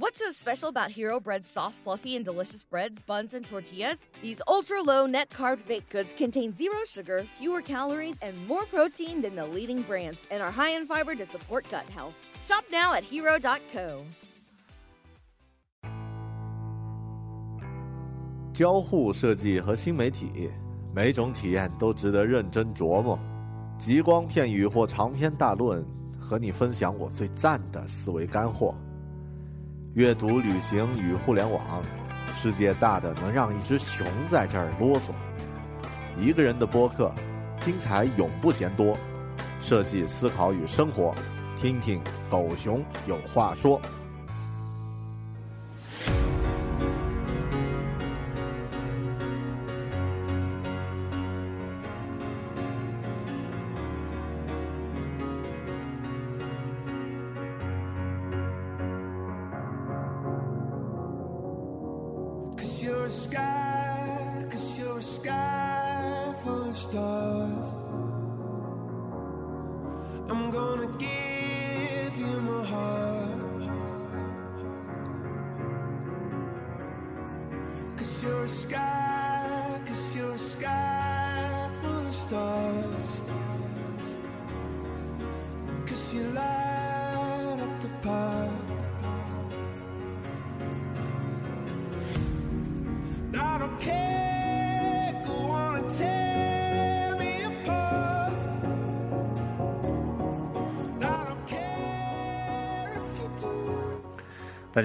What's so special about Hero Bread's soft, fluffy, and delicious breads, buns, and tortillas? These ultra low net carb baked goods contain zero sugar, fewer calories, and more protein than the leading brands, and are high in fiber to support gut health. Shop now at hero.co. 交互设计和新媒体，每种体验都值得认真琢磨。极光片语或长篇大论，和你分享我最赞的思维干货。 阅读、旅行与互联网，世界大的能让一只熊在这儿啰嗦。一个人的播客，精彩永不嫌多。设计、思考与生活，听听狗熊有话说。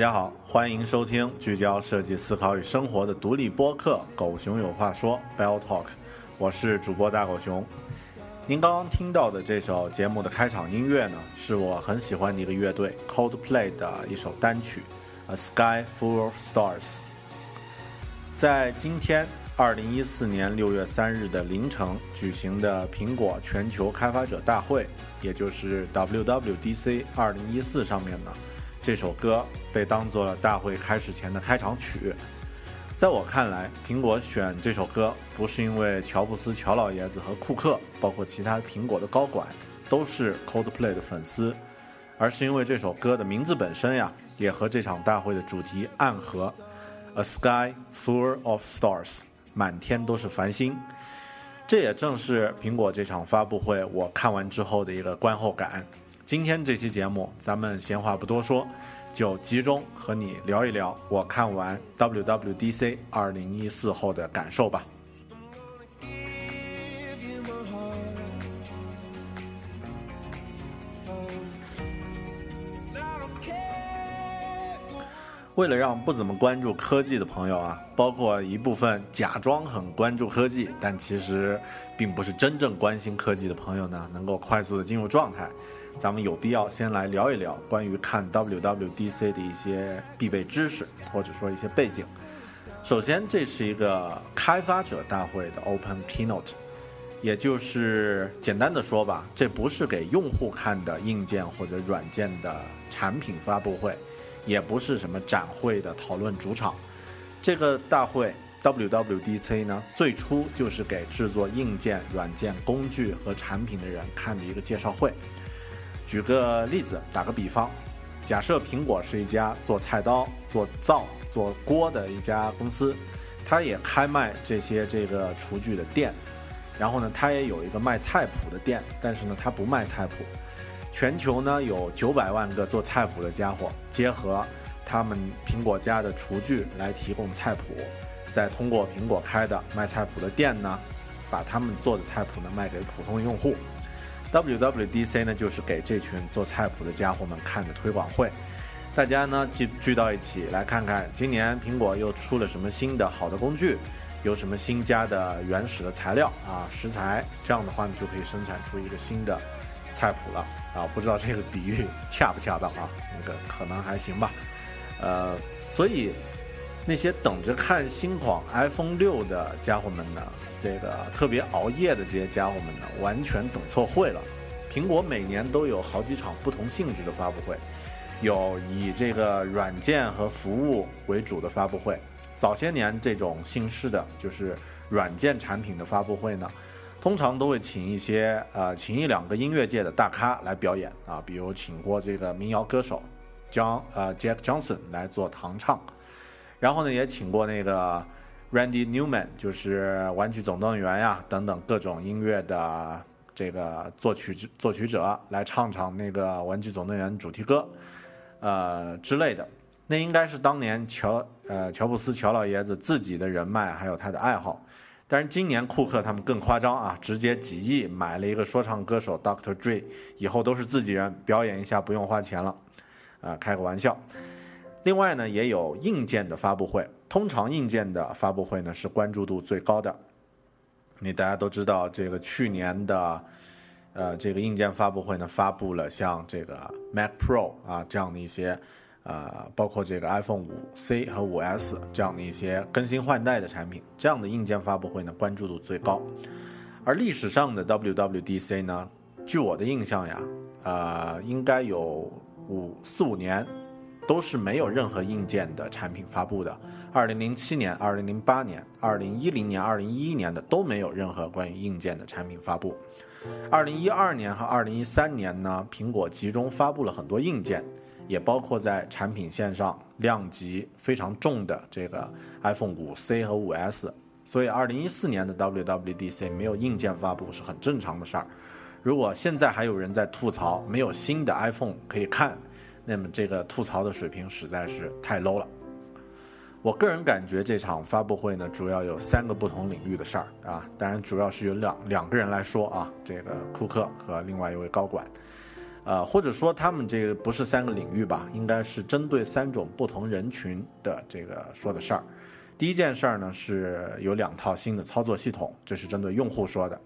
大家好，欢迎收听聚焦设计思考与生活的独立播客《狗熊有话说》（Bell Talk），我是主播大狗熊。您刚刚听到的这首节目的开场音乐呢，是我很喜欢的一个乐队 Coldplay 的一首单曲《A Sky Full of Stars》。在今天，二零一四年六月三日的凌晨举行的苹果全球开发者大会，也就是 WWDC 二零一四上面呢，这首歌被当做了大会开始前的开场曲。在我看来，苹果选这首歌不是因为乔布斯乔老爷子和库克，包括其他苹果的高管都是 Coldplay 的粉丝，而是因为这首歌的名字本身呀，也和这场大会的主题暗合。A sky full of stars，满天都是繁星。这也正是苹果这场发布会我看完之后的一个观后感。今天这期节目，咱们闲话不多说，就集中和你聊一聊我看完 WWDC 二零一四后的感受吧。为了让不怎么关注科技的朋友啊，包括一部分假装很关注科技，但其实并不是真正关心科技的朋友呢，能够快速的进入状态，咱们有必要先来聊一聊关于看 WWDC 的一些必备知识，或者说一些背景。首先，这是一个开发者大会的 Open Keynote，也就是简单的说吧，这不是给用户看的硬件或者软件的产品发布会，也不是什么展会的讨论主场。这个大会 WWDC 呢，最初就是给制作硬件、软件、工具和产品的人看的一个介绍会。举个例子，打个比方，假设苹果是一家做菜刀、做灶、做锅的一家公司，它也开卖这些这个厨具的店，然后呢，它也有一个卖菜谱的店，但是呢，它不卖菜谱。全球呢有九百万个做菜谱的家伙，结合他们苹果家的厨具来提供菜谱，再通过苹果开的卖菜谱的店呢，把他们做的菜谱呢卖给普通用户。WWDC 呢就是给这群做菜谱的家伙们看的推广会，大家呢聚聚到一起来看看今年苹果又出了什么新的好的工具，有什么新加的原始的材料啊食材，这样的话呢就可以生产出一个新的菜谱了啊！不知道这个比喻恰不恰当啊？那个可能还行吧。呃，所以那些等着看新款 iPhone 六的家伙们呢，这个特别熬夜的这些家伙们呢，完全等错会了。苹果每年都有好几场不同性质的发布会，有以这个软件和服务为主的发布会。早些年这种姓氏的，就是软件产品的发布会呢，通常都会请一些呃，请一两个音乐界的大咖来表演啊，比如请过这个民谣歌手 John 呃 Jack Johnson 来做弹唱，然后呢也请过那个 Randy Newman，就是《玩具总动员》呀等等各种音乐的这个作曲作曲者来唱唱那个《玩具总动员》主题歌，呃之类的。那应该是当年乔呃乔布斯乔老爷子自己的人脉还有他的爱好。但是今年库克他们更夸张啊，直接几亿买了一个说唱歌手 Dr. Dre，以后都是自己人，表演一下不用花钱了，啊，开个玩笑。另外呢，也有硬件的发布会，通常硬件的发布会呢是关注度最高的。你大家都知道，这个去年的，呃，这个硬件发布会呢，发布了像这个 Mac Pro 啊这样的一些。呃，包括这个 iPhone 五 C 和五 S 这样的一些更新换代的产品，这样的硬件发布会呢关注度最高。而历史上的 WWDC 呢，据我的印象呀，呃，应该有五四五年都是没有任何硬件的产品发布的。二零零七年、二零零八年、二零一零年、二零一一年的都没有任何关于硬件的产品发布。二零一二年和二零一三年呢，苹果集中发布了很多硬件。也包括在产品线上量级非常重的这个 iPhone 五 C 和五 S，所以二零一四年的 WWDC 没有硬件发布是很正常的事儿。如果现在还有人在吐槽没有新的 iPhone 可以看，那么这个吐槽的水平实在是太 low 了。我个人感觉这场发布会呢，主要有三个不同领域的事儿啊，当然主要是有两两个人来说啊，这个库克和另外一位高管。呃，或者说他们这个不是三个领域吧，应该是针对三种不同人群的这个说的事儿。第一件事儿呢，是有两套新的操作系统，这是针对用户说的，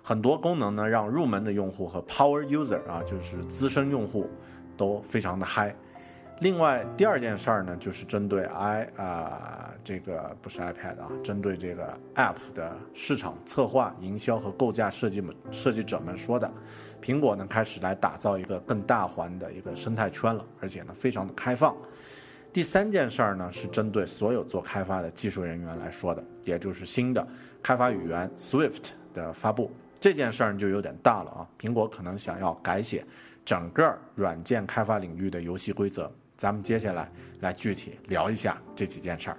很多功能呢让入门的用户和 Power User 啊，就是资深用户都非常的嗨。另外，第二件事儿呢，就是针对 i 啊这个不是 iPad 啊，针对这个 App 的市场策划、营销和构架设计们设计者们说的。苹果呢开始来打造一个更大环的一个生态圈了，而且呢非常的开放。第三件事儿呢是针对所有做开发的技术人员来说的，也就是新的开发语言 Swift 的发布。这件事儿就有点大了啊，苹果可能想要改写整个软件开发领域的游戏规则。咱们接下来来具体聊一下这几件事儿。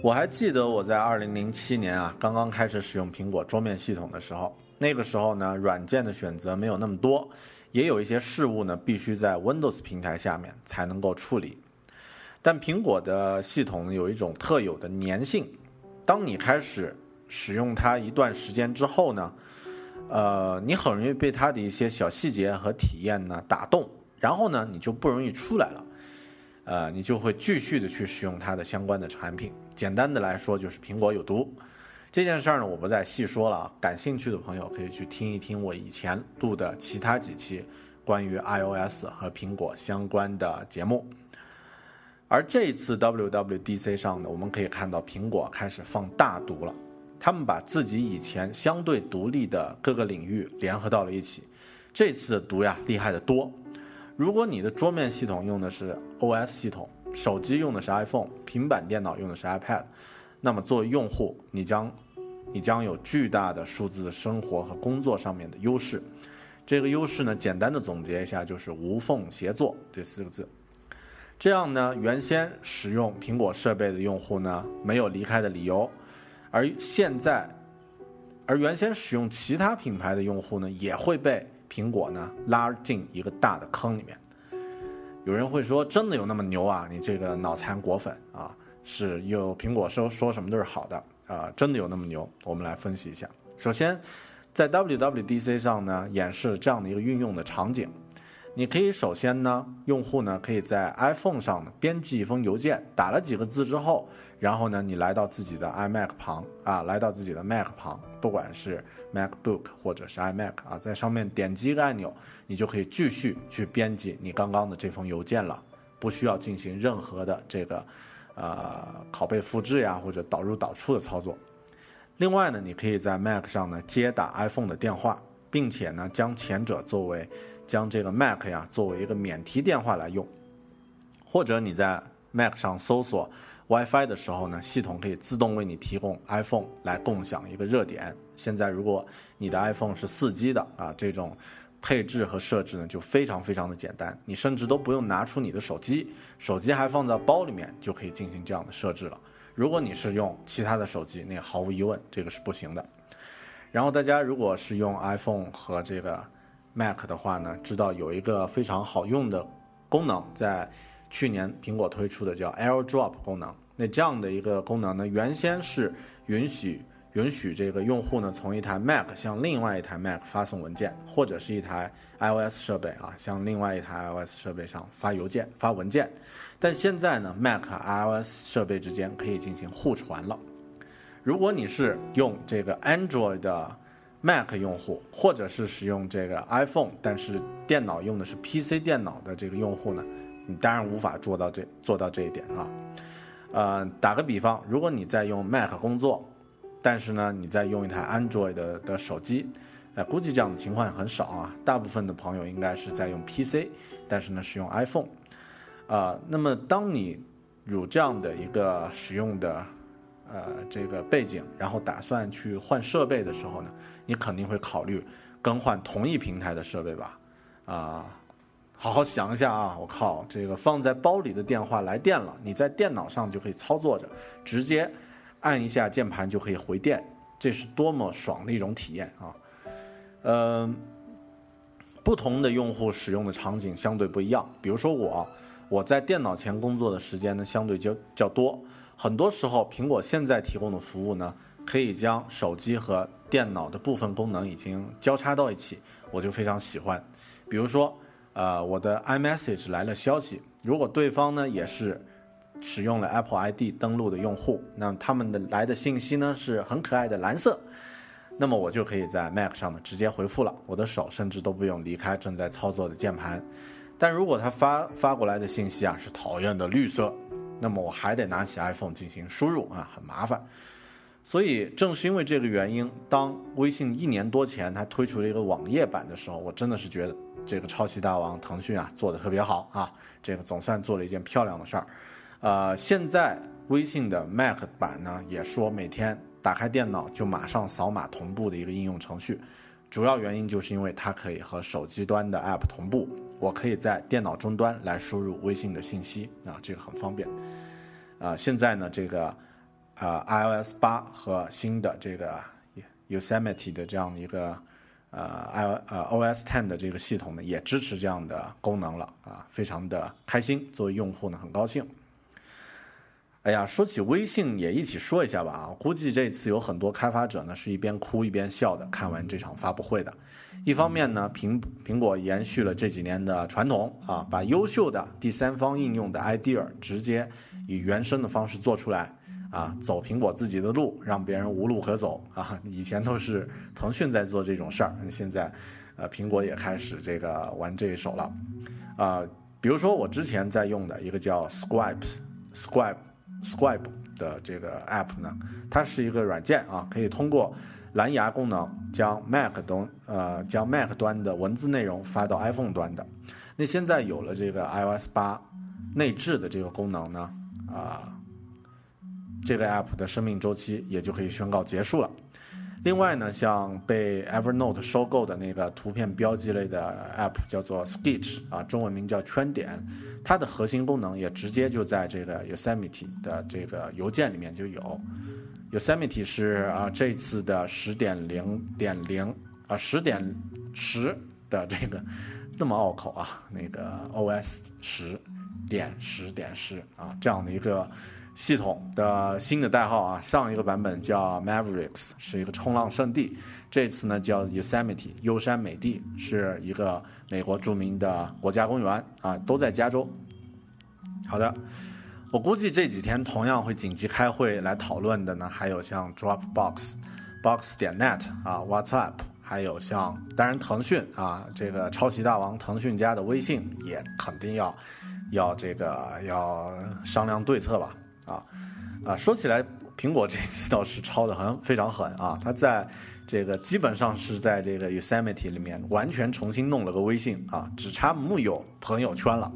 我还记得我在二零零七年啊，刚刚开始使用苹果桌面系统的时候，那个时候呢，软件的选择没有那么多，也有一些事物呢必须在 Windows 平台下面才能够处理。但苹果的系统有一种特有的粘性，当你开始使用它一段时间之后呢，呃，你很容易被它的一些小细节和体验呢打动，然后呢，你就不容易出来了。呃，你就会继续的去使用它的相关的产品。简单的来说，就是苹果有毒。这件事儿呢，我不再细说了啊。感兴趣的朋友可以去听一听我以前录的其他几期关于 iOS 和苹果相关的节目。而这次 WWDC 上呢，我们可以看到苹果开始放大毒了。他们把自己以前相对独立的各个领域联合到了一起。这次的毒呀，厉害的多。如果你的桌面系统用的是 OS 系统，手机用的是 iPhone，平板电脑用的是 iPad，那么作为用户，你将你将有巨大的数字生活和工作上面的优势。这个优势呢，简单的总结一下就是无缝协作这四个字。这样呢，原先使用苹果设备的用户呢，没有离开的理由，而现在，而原先使用其他品牌的用户呢，也会被。苹果呢拉进一个大的坑里面，有人会说真的有那么牛啊？你这个脑残果粉啊，是有苹果说说什么都是好的啊？真的有那么牛？我们来分析一下。首先，在 WWDC 上呢，演示这样的一个运用的场景。你可以首先呢，用户呢可以在 iPhone 上编辑一封邮件，打了几个字之后，然后呢你来到自己的 iMac 旁啊，来到自己的 Mac 旁，不管是 MacBook 或者是 iMac 啊，在上面点击一个按钮，你就可以继续去编辑你刚刚的这封邮件了，不需要进行任何的这个呃拷贝复制呀或者导入导出的操作。另外呢，你可以在 Mac 上呢接打 iPhone 的电话，并且呢将前者作为将这个 Mac 呀作为一个免提电话来用，或者你在 Mac 上搜索 WiFi 的时候呢，系统可以自动为你提供 iPhone 来共享一个热点。现在如果你的 iPhone 是 4G 的啊，这种配置和设置呢就非常非常的简单，你甚至都不用拿出你的手机，手机还放在包里面就可以进行这样的设置了。如果你是用其他的手机，那毫无疑问这个是不行的。然后大家如果是用 iPhone 和这个 Mac 的话呢，知道有一个非常好用的功能，在去年苹果推出的叫 AirDrop 功能。那这样的一个功能呢，原先是允许允许这个用户呢从一台 Mac 向另外一台 Mac 发送文件，或者是一台 iOS 设备啊向另外一台 iOS 设备上发邮件、发文件。但现在呢，Mac 和 iOS 设备之间可以进行互传了。如果你是用这个 Android 的 Mac 用户，或者是使用这个 iPhone，但是电脑用的是 PC 电脑的这个用户呢，你当然无法做到这做到这一点啊。呃，打个比方，如果你在用 Mac 工作，但是呢你在用一台 Android 的的手机，呃，估计这样的情况很少啊。大部分的朋友应该是在用 PC，但是呢是用 iPhone。呃，那么当你有这样的一个使用的呃这个背景，然后打算去换设备的时候呢，你肯定会考虑更换同一平台的设备吧？啊，好好想一下啊！我靠，这个放在包里的电话来电了，你在电脑上就可以操作着，直接按一下键盘就可以回电，这是多么爽的一种体验啊！嗯、不同的用户使用的场景相对不一样，比如说我。我在电脑前工作的时间呢，相对较较多。很多时候，苹果现在提供的服务呢，可以将手机和电脑的部分功能已经交叉到一起，我就非常喜欢。比如说，呃，我的 iMessage 来了消息，如果对方呢也是使用了 Apple ID 登录的用户，那么他们的来的信息呢是很可爱的蓝色，那么我就可以在 Mac 上呢直接回复了，我的手甚至都不用离开正在操作的键盘。但如果他发发过来的信息啊是讨厌的绿色，那么我还得拿起 iPhone 进行输入啊，很麻烦。所以正是因为这个原因，当微信一年多前它推出了一个网页版的时候，我真的是觉得这个抄袭大王腾讯啊做的特别好啊，这个总算做了一件漂亮的事儿。呃，现在微信的 Mac 版呢也说每天打开电脑就马上扫码同步的一个应用程序。主要原因就是因为它可以和手机端的 App 同步，我可以在电脑终端来输入微信的信息啊，这个很方便。啊，现在呢，这个呃 iOS 八和新的这个 Yosemite 的这样的一个呃 i 呃 OS Ten 的这个系统呢，也支持这样的功能了啊，非常的开心，作为用户呢很高兴。哎呀，说起微信也一起说一下吧啊！估计这次有很多开发者呢是一边哭一边笑的看完这场发布会的。一方面呢，苹苹果延续了这几年的传统啊，把优秀的第三方应用的 idea 直接以原生的方式做出来啊，走苹果自己的路，让别人无路可走啊。以前都是腾讯在做这种事儿，现在呃苹果也开始这个玩这一手了啊。比如说我之前在用的一个叫 Scribe，Scribe。Scribe 的这个 app 呢，它是一个软件啊，可以通过蓝牙功能将 Mac 端呃将 Mac 端的文字内容发到 iPhone 端的。那现在有了这个 iOS 八内置的这个功能呢，啊，这个 app 的生命周期也就可以宣告结束了。另外呢，像被 Evernote 收购的那个图片标记类的 app 叫做 Sketch 啊，中文名叫圈点。它的核心功能也直接就在这个 Yosemite 的这个邮件里面就有。Yosemite 是啊这次的十点零点零啊十点十的这个那么拗口啊那个 OS 十点十点十啊这样的一个系统的新的代号啊，上一个版本叫 Mavericks 是一个冲浪圣地，这次呢叫 Yosemite 优山美地是一个美国著名的国家公园啊，都在加州。好的，我估计这几天同样会紧急开会来讨论的呢，还有像 Dropbox、Box 点 net 啊、WhatsApp，还有像当然腾讯啊，这个抄袭大王腾讯家的微信也肯定要要这个要商量对策吧啊啊，说起来，苹果这次倒是抄的很非常狠啊，它在这个基本上是在这个 Yosemite 里面完全重新弄了个微信啊，只差木有朋友圈了。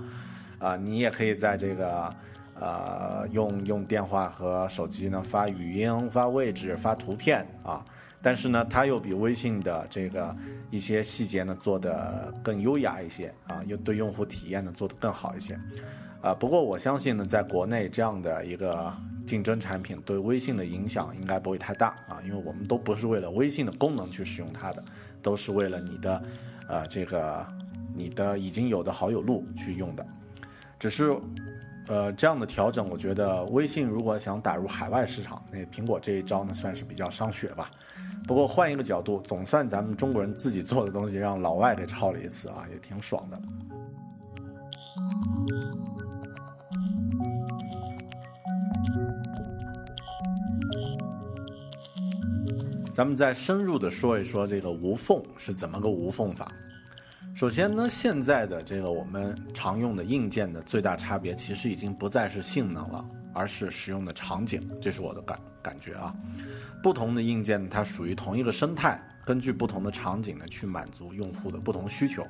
啊，你也可以在这个呃，用用电话和手机呢发语音、发位置、发图片啊，但是呢，它又比微信的这个一些细节呢做得更优雅一些啊，又对用户体验呢做得更好一些。啊，不过我相信呢，在国内这样的一个竞争产品对微信的影响应该不会太大啊，因为我们都不是为了微信的功能去使用它的，都是为了你的，呃，这个你的已经有的好友录去用的。只是，呃，这样的调整，我觉得微信如果想打入海外市场，那苹果这一招呢，算是比较伤血吧。不过换一个角度，总算咱们中国人自己做的东西让老外给抄了一次啊，也挺爽的。咱们再深入的说一说这个无缝是怎么个无缝法。首先呢，现在的这个我们常用的硬件的最大差别，其实已经不再是性能了，而是使用的场景。这是我的感感觉啊。不同的硬件它属于同一个生态，根据不同的场景呢去满足用户的不同需求。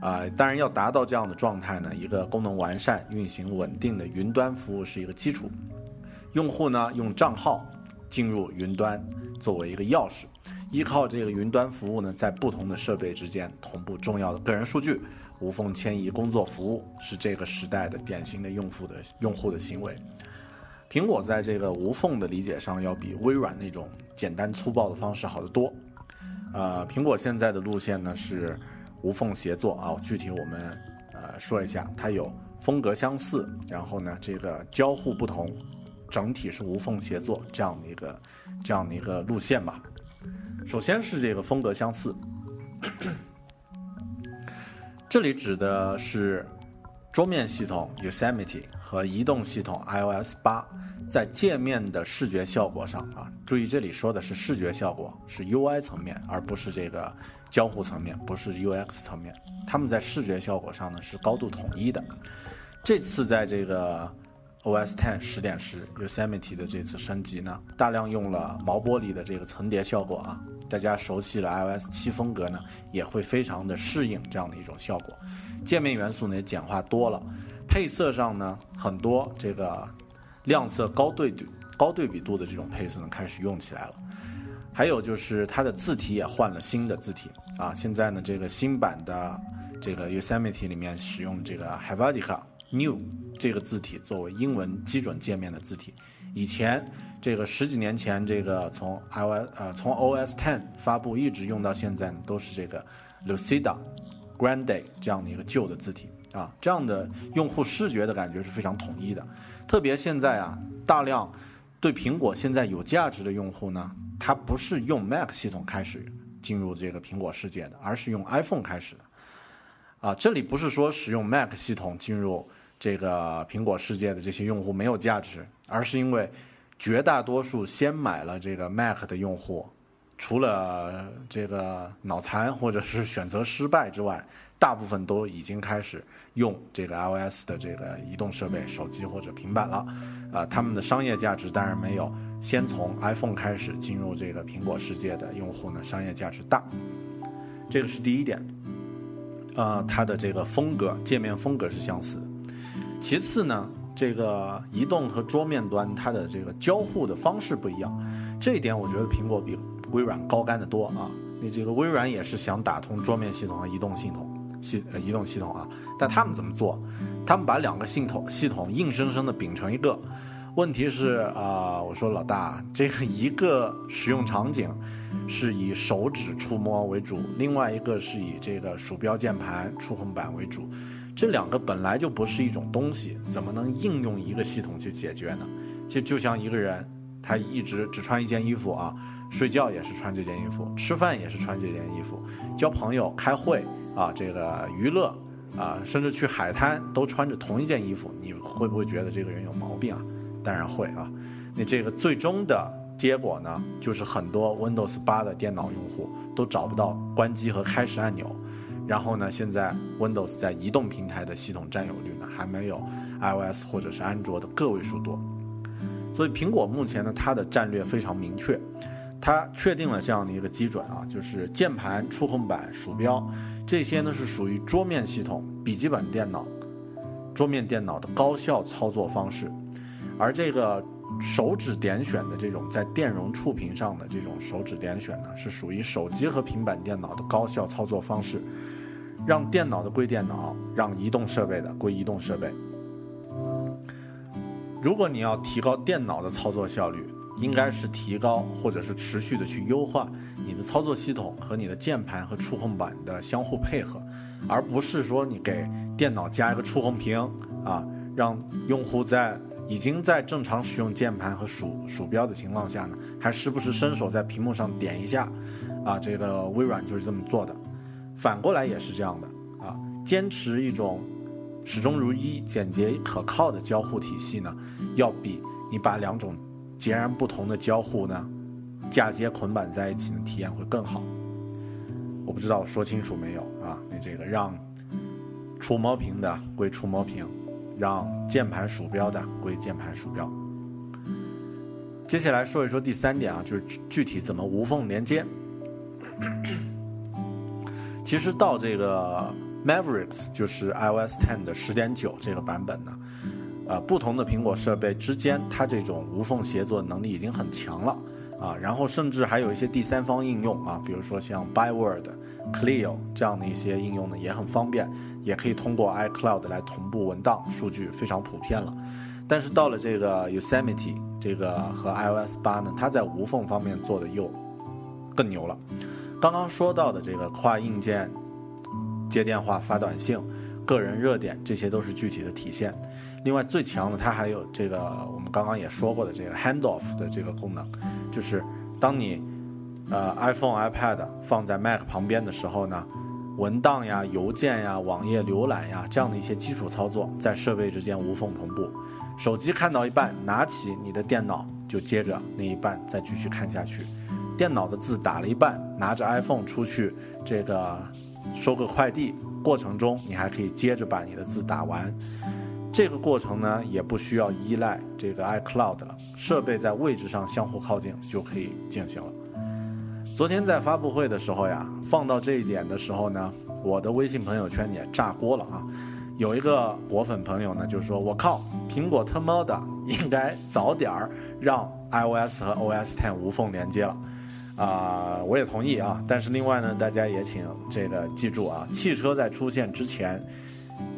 啊、当然要达到这样的状态呢，一个功能完善、运行稳定的云端服务是一个基础。用户呢用账号进入云端作为一个钥匙，依靠这个云端服务呢，在不同的设备之间同步重要的个人数据，无缝迁移工作服务，是这个时代的典型的用户的用户的行为。苹果在这个无缝的理解上，要比微软那种简单粗暴的方式好得多。呃，苹果现在的路线呢是无缝协作啊，具体我们呃说一下，它有风格相似，然后呢这个交互不同，整体是无缝协作这样的一个这样的一个路线吧。首先是这个风格相似，这里指的是桌面系统 Yosemite 和移动系统 iOS 八在界面的视觉效果上啊，注意这里说的是视觉效果，是 UI 层面，而不是这个交互层面，不是 UX 层面。他们在视觉效果上呢是高度统一的。这次在这个 OS Ten 十点十 Yosemite 的这次升级呢，大量用了毛玻璃的这个层叠效果啊，大家熟悉了 iOS 七风格呢，也会非常的适应这样的一种效果。界面元素呢也简化多了，配色上呢很多这个亮色高对比高对比度的这种配色呢开始用起来了。还有就是它的字体也换了新的字体啊，现在呢这个新版的这个 Yosemite 里面使用这个 Helvetica New 这个字体作为英文基准界面的字体，以前这个十几年前这个从 iOS 呃从 OS Ten 发布一直用到现在呢都是这个 Lucida Grande 这样的一个旧的字体啊，这样的用户视觉的感觉是非常统一的。特别现在啊，大量对苹果现在有价值的用户呢，他不是用 Mac 系统开始进入这个苹果世界的，而是用 iPhone 开始的。啊，这里不是说使用 Mac 系统进入这个苹果世界的这些用户没有价值，而是因为绝大多数先买了这个 Mac 的用户，除了这个脑残或者是选择失败之外，大部分都已经开始用这个 iOS 的这个移动设备、手机或者平板了。啊，他们的商业价值当然没有先从 iPhone 开始进入这个苹果世界的用户呢商业价值大。这个是第一点。呃，它的这个风格界面风格是相似的。其次呢，这个移动和桌面端它的这个交互的方式不一样，这一点我觉得苹果比微软高干得多啊。你这个微软也是想打通桌面系统和移动系统系呃移动系统啊，但他们怎么做？他们把两个系统系统硬生生的并成一个。问题是啊、我说老大，这个一个使用场景是以手指触摸为主，另外一个是以这个鼠标、键盘、触控板为主。这两个本来就不是一种东西，怎么能应用一个系统去解决呢？就就像一个人，他一直只穿一件衣服啊，睡觉也是穿这件衣服，吃饭也是穿这件衣服，交朋友、开会啊，这个娱乐啊，甚至去海滩都穿着同一件衣服，你会不会觉得这个人有毛病啊？当然会啊。那这个最终的结果呢，就是很多 Windows 八的电脑用户都找不到关机和开始按钮。然后呢，现在 Windows 在移动平台的系统占有率呢，还没有 iOS 或者是安卓的个位数多。所以苹果目前呢，它的战略非常明确，它确定了这样的一个基准啊，就是键盘、触控板、鼠标这些呢是属于桌面系统、笔记本电脑桌面电脑的高效操作方式，而这个手指点选的这种在电容触屏上的这种手指点选呢，是属于手机和平板电脑的高效操作方式，让电脑的归电脑，让移动设备的归移动设备。如果你要提高电脑的操作效率，应该是提高或者是持续的去优化你的操作系统和你的键盘和触控板的相互配合，而不是说你给电脑加一个触控屏啊，让用户在已经在正常使用键盘和鼠鼠标的情况下呢，还时不时伸手在屏幕上点一下，啊，这个微软就是这么做的，反过来也是这样的啊，坚持一种始终如一、简洁可靠的交互体系呢，要比你把两种截然不同的交互呢嫁接捆绑在一起的，体验会更好。我不知道说清楚没有啊？那这个让触摸屏的归触摸屏，让键盘鼠标的归键盘鼠标。接下来说一说第三点啊，就是具体怎么无缝连接。其实到这个 Mavericks 就是 iOS 10的十点九这个版本呢，呃，不同的苹果设备之间，它这种无缝协作能力已经很强了啊。然后甚至还有一些第三方应用啊，比如说像 Byword、Clio 这样的一些应用呢，也很方便，也可以通过 iCloud 来同步文档数据，非常普遍了。但是到了这个 Yosemite 这个和 iOS 八呢，它在无缝方面做的又更牛了。刚刚说到的这个跨硬件接电话、发短信、个人热点，这些都是具体的体现。另外最强的，它还有这个我们刚刚也说过的这个 handoff 的这个功能，就是当你呃 iPhone、iPad 放在 Mac 旁边的时候呢，文档呀、邮件呀、网页浏览呀这样的一些基础操作，在设备之间无缝同步。手机看到一半，拿起你的电脑就接着那一半再继续看下去。电脑的字打了一半，拿着 iPhone 出去这个收个快递，过程中你还可以接着把你的字打完。这个过程呢，也不需要依赖这个 iCloud 了，设备在位置上相互靠近就可以进行了。昨天在发布会的时候呀，放到这一点的时候呢，我的微信朋友圈也炸锅了啊！有一个果粉朋友呢，就说：“我靠，苹果他妈的应该早点儿让 iOS 和 OS Ten 无缝连接了。”啊、我也同意啊。但是另外呢，大家也请这个记住啊，汽车在出现之前，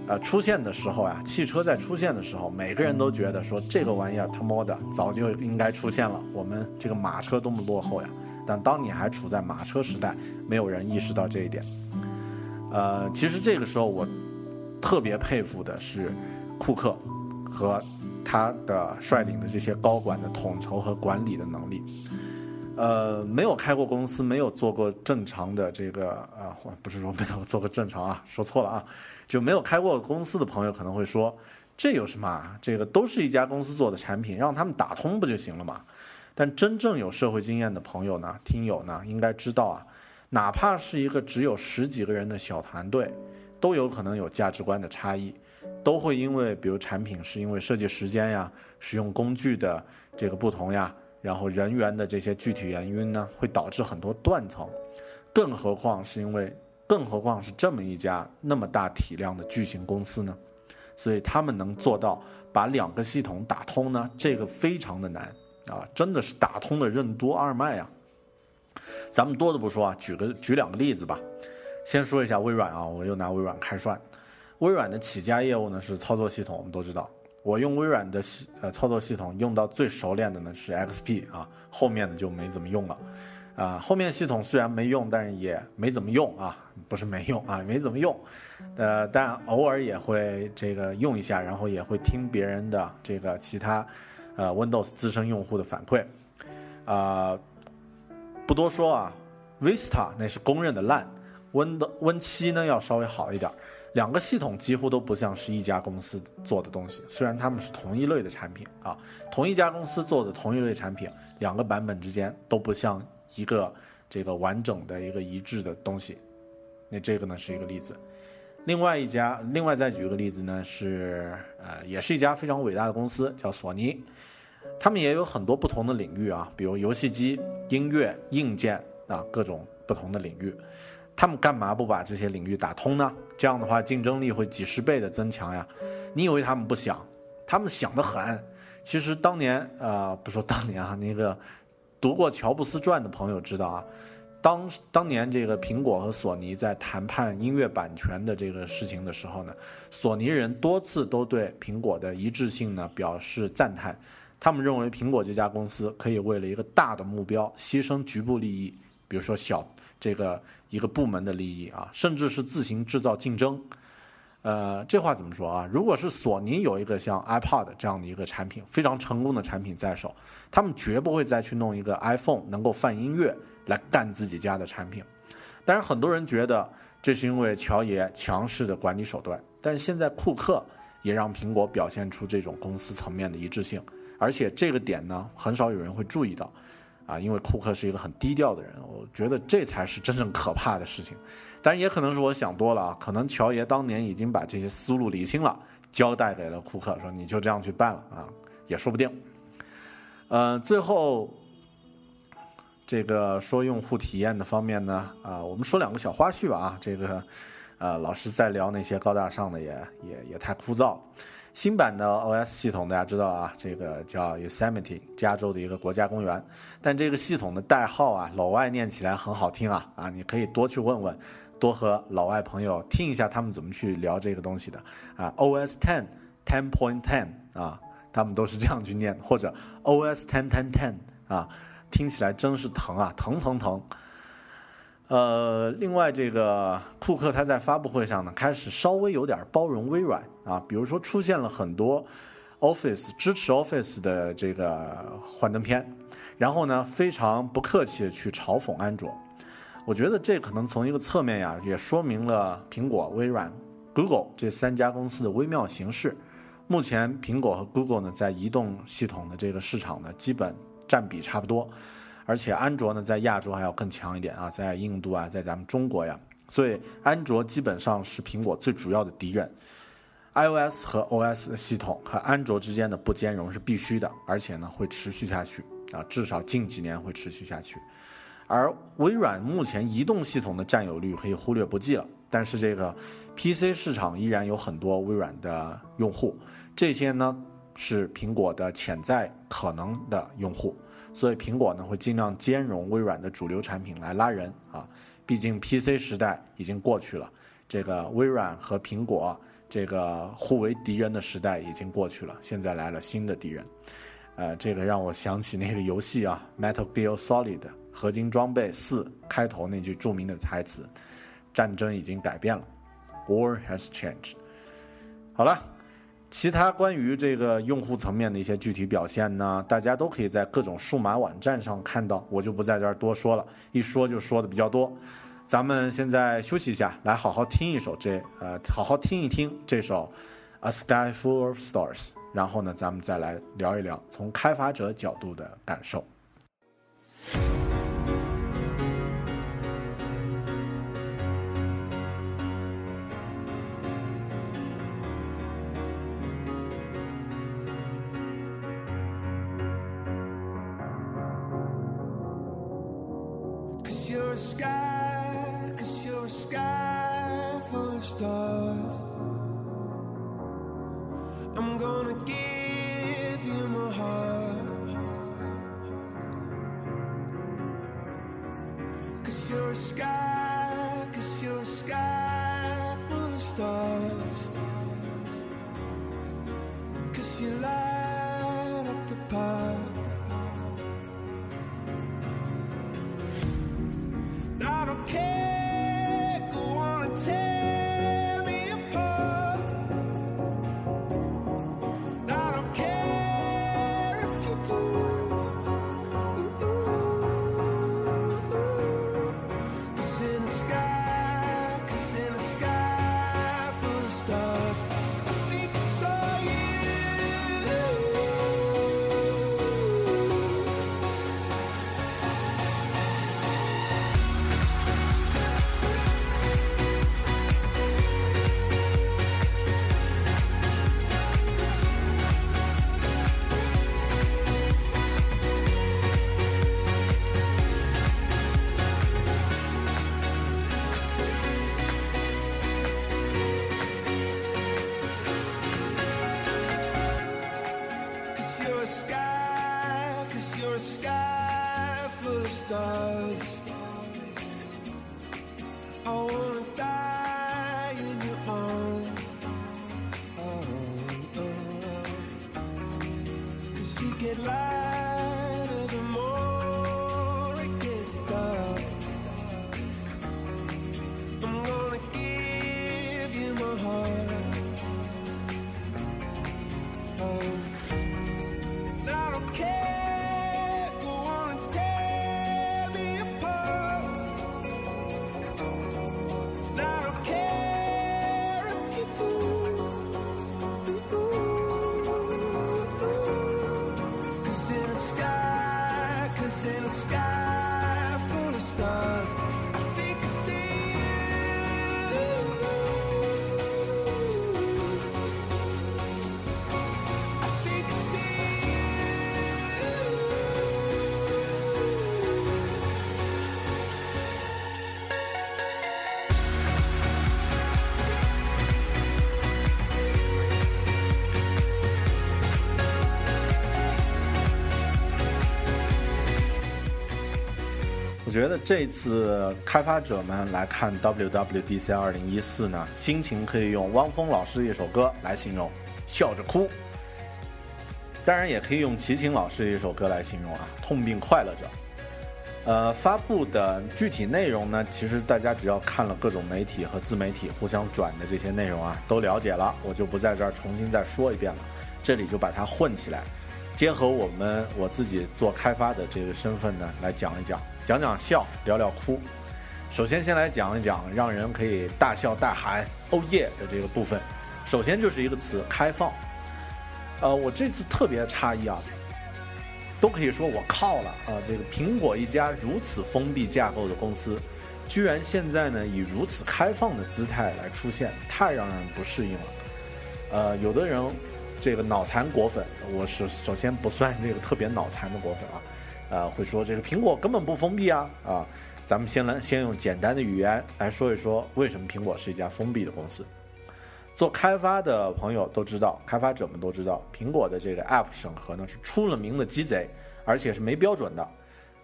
呃，出现的时候呀，汽车在出现的时候，每个人都觉得说这个玩意儿他妈的早就应该出现了，我们这个马车多么落后呀！但当你还处在马车时代，没有人意识到这一点。呃，其实这个时候我特别佩服的是库克和他的率领的这些高管的统筹和管理的能力。呃，没有开过公司，没有做过正常的这个啊，不是说没有做过正常啊，说错了啊，就没有开过公司的朋友可能会说，这有什么啊？这个都是一家公司做的产品，让他们打通不就行了嘛？但真正有社会经验的朋友呢，听友呢，应该知道啊，哪怕是一个只有十几个人的小团队，都有可能有价值观的差异，都会因为比如产品是因为设计时间呀、使用工具的这个不同呀，然后人员的这些具体原因呢，会导致很多断层，更何况是因为，更何况是这么一家那么大体量的巨型公司呢？所以他们能做到把两个系统打通呢，这个非常的难啊，真的是打通了任督二脉啊。咱们多的不说啊，举个举两个例子吧。先说一下微软啊，我又拿微软开涮。微软的起家业务呢是操作系统，我们都知道。我用微软的系呃操作系统用到最熟练的呢是 XP 啊，后面的就没怎么用了。啊，后面系统虽然没用，但是也没怎么用啊，不是没用啊，没怎么用。呃，但偶尔也会这个用一下，然后也会听别人的这个其他呃 Windows 资深用户的反馈。啊、不多说啊，Vista 那是公认的烂，Win Win 七呢要稍微好一点。两个系统几乎都不像是一家公司做的东西，虽然他们是同一类的产品啊，同一家公司做的同一类产品，两个版本之间都不像一个这个完整的一个一致的东西。那这个呢是一个例子。另外一家，另外再举个例子呢，是呃，也是一家非常伟大的公司，叫索尼。他们也有很多不同的领域啊，比如游戏机、音乐、硬件啊，各种不同的领域。他们干嘛不把这些领域打通呢？这样的话，竞争力会几十倍的增强呀。你以为他们不想？他们想得很。其实当年，呃，不说当年啊，那个读过乔布斯传的朋友知道啊，当当年这个苹果和索尼在谈判音乐版权的这个事情的时候呢，索尼人多次都对苹果的一致性呢表示赞叹。他们认为苹果这家公司可以为了一个大的目标牺牲局部利益，比如说小这个一个部门的利益啊，甚至是自行制造竞争。呃，这话怎么说啊？如果是索尼有一个像 iPod 这样的一个产品，非常成功的产品在手，他们绝不会再去弄一个 iPhone 能够放音乐来干自己家的产品。但是很多人觉得这是因为乔爷强势的管理手段，但现在库克也让苹果表现出这种公司层面的一致性。而且这个点呢，很少有人会注意到，啊，因为库克是一个很低调的人，我觉得这才是真正可怕的事情。但也可能是我想多了啊，可能乔爷当年已经把这些思路理清了，交代给了库克，说你就这样去办了啊，也说不定。呃，最后这个说用户体验的方面呢，啊，我们说两个小花絮吧啊，这个呃，老师在聊那些高大上的也也也太枯燥了。新版的 OS 系统大家知道啊，这个叫 Yosemite，加州的一个国家公园。但这个系统的代号啊，老外念起来很好听啊啊，你可以多去问问，多和老外朋友听一下他们怎么去聊这个东西的啊。OS ten ten point ten 啊，他们都是这样去念，或者 OS ten ten ten 啊，听起来真是疼啊，疼疼疼。呃，另外这个库克他在发布会上呢，开始稍微有点包容微软啊，比如说出现了很多 Office 支持 Office 的这个幻灯片，然后呢非常不客气的去嘲讽安卓。我觉得这可能从一个侧面呀，也说明了苹果、微软、Google 这三家公司的微妙形势。目前苹果和 Google 呢，在移动系统的这个市场呢，基本占比差不多。而且安卓呢，在亚洲还要更强一点啊，在印度啊，在咱们中国呀，所以安卓基本上是苹果最主要的敌人。iOS 和 OS 的系统和安卓之间的不兼容是必须的，而且呢会持续下去啊，至少近几年会持续下去。而微软目前移动系统的占有率可以忽略不计了，但是这个 PC 市场依然有很多微软的用户，这些呢是苹果的潜在可能的用户。所以苹果呢会尽量兼容微软的主流产品来拉人啊，毕竟 PC 时代已经过去了，这个微软和苹果这个互为敌人的时代已经过去了，现在来了新的敌人，呃，这个让我想起那个游戏啊，《Metal Gear Solid》合金装备四开头那句著名的台词：“战争已经改变了，War has changed。”好了。其他关于这个用户层面的一些具体表现呢，大家都可以在各种数码网站上看到，我就不在这儿多说了，一说就说的比较多。咱们现在休息一下，来好好听一首这呃，好好听一听这首《A Sky Full of Stars》，然后呢，咱们再来聊一聊从开发者角度的感受。apart. 觉得这次开发者们来看 WWDC 2014呢，心情可以用汪峰老师的一首歌来形容，笑着哭。当然也可以用齐秦老师的一首歌来形容啊，痛并快乐着。呃，发布的具体内容呢，其实大家只要看了各种媒体和自媒体互相转的这些内容啊，都了解了，我就不在这儿重新再说一遍了。这里就把它混起来，结合我们我自己做开发的这个身份呢，来讲一讲，讲讲笑，聊聊哭。首先先来讲一讲让人可以大笑大喊“哦耶”的这个部分。首先就是一个词“开放”。呃，我这次特别诧异啊，都可以说我靠了啊！这个苹果一家如此封闭架构的公司，居然现在呢以如此开放的姿态来出现，太让人不适应了。呃，有的人这个脑残果粉，我是首先不算这个特别脑残的果粉啊，呃，会说这个苹果根本不封闭啊啊！咱们先来先用简单的语言来说一说，为什么苹果是一家封闭的公司。做开发的朋友都知道，开发者们都知道，苹果的这个 App 审核呢是出了名的鸡贼，而且是没标准的。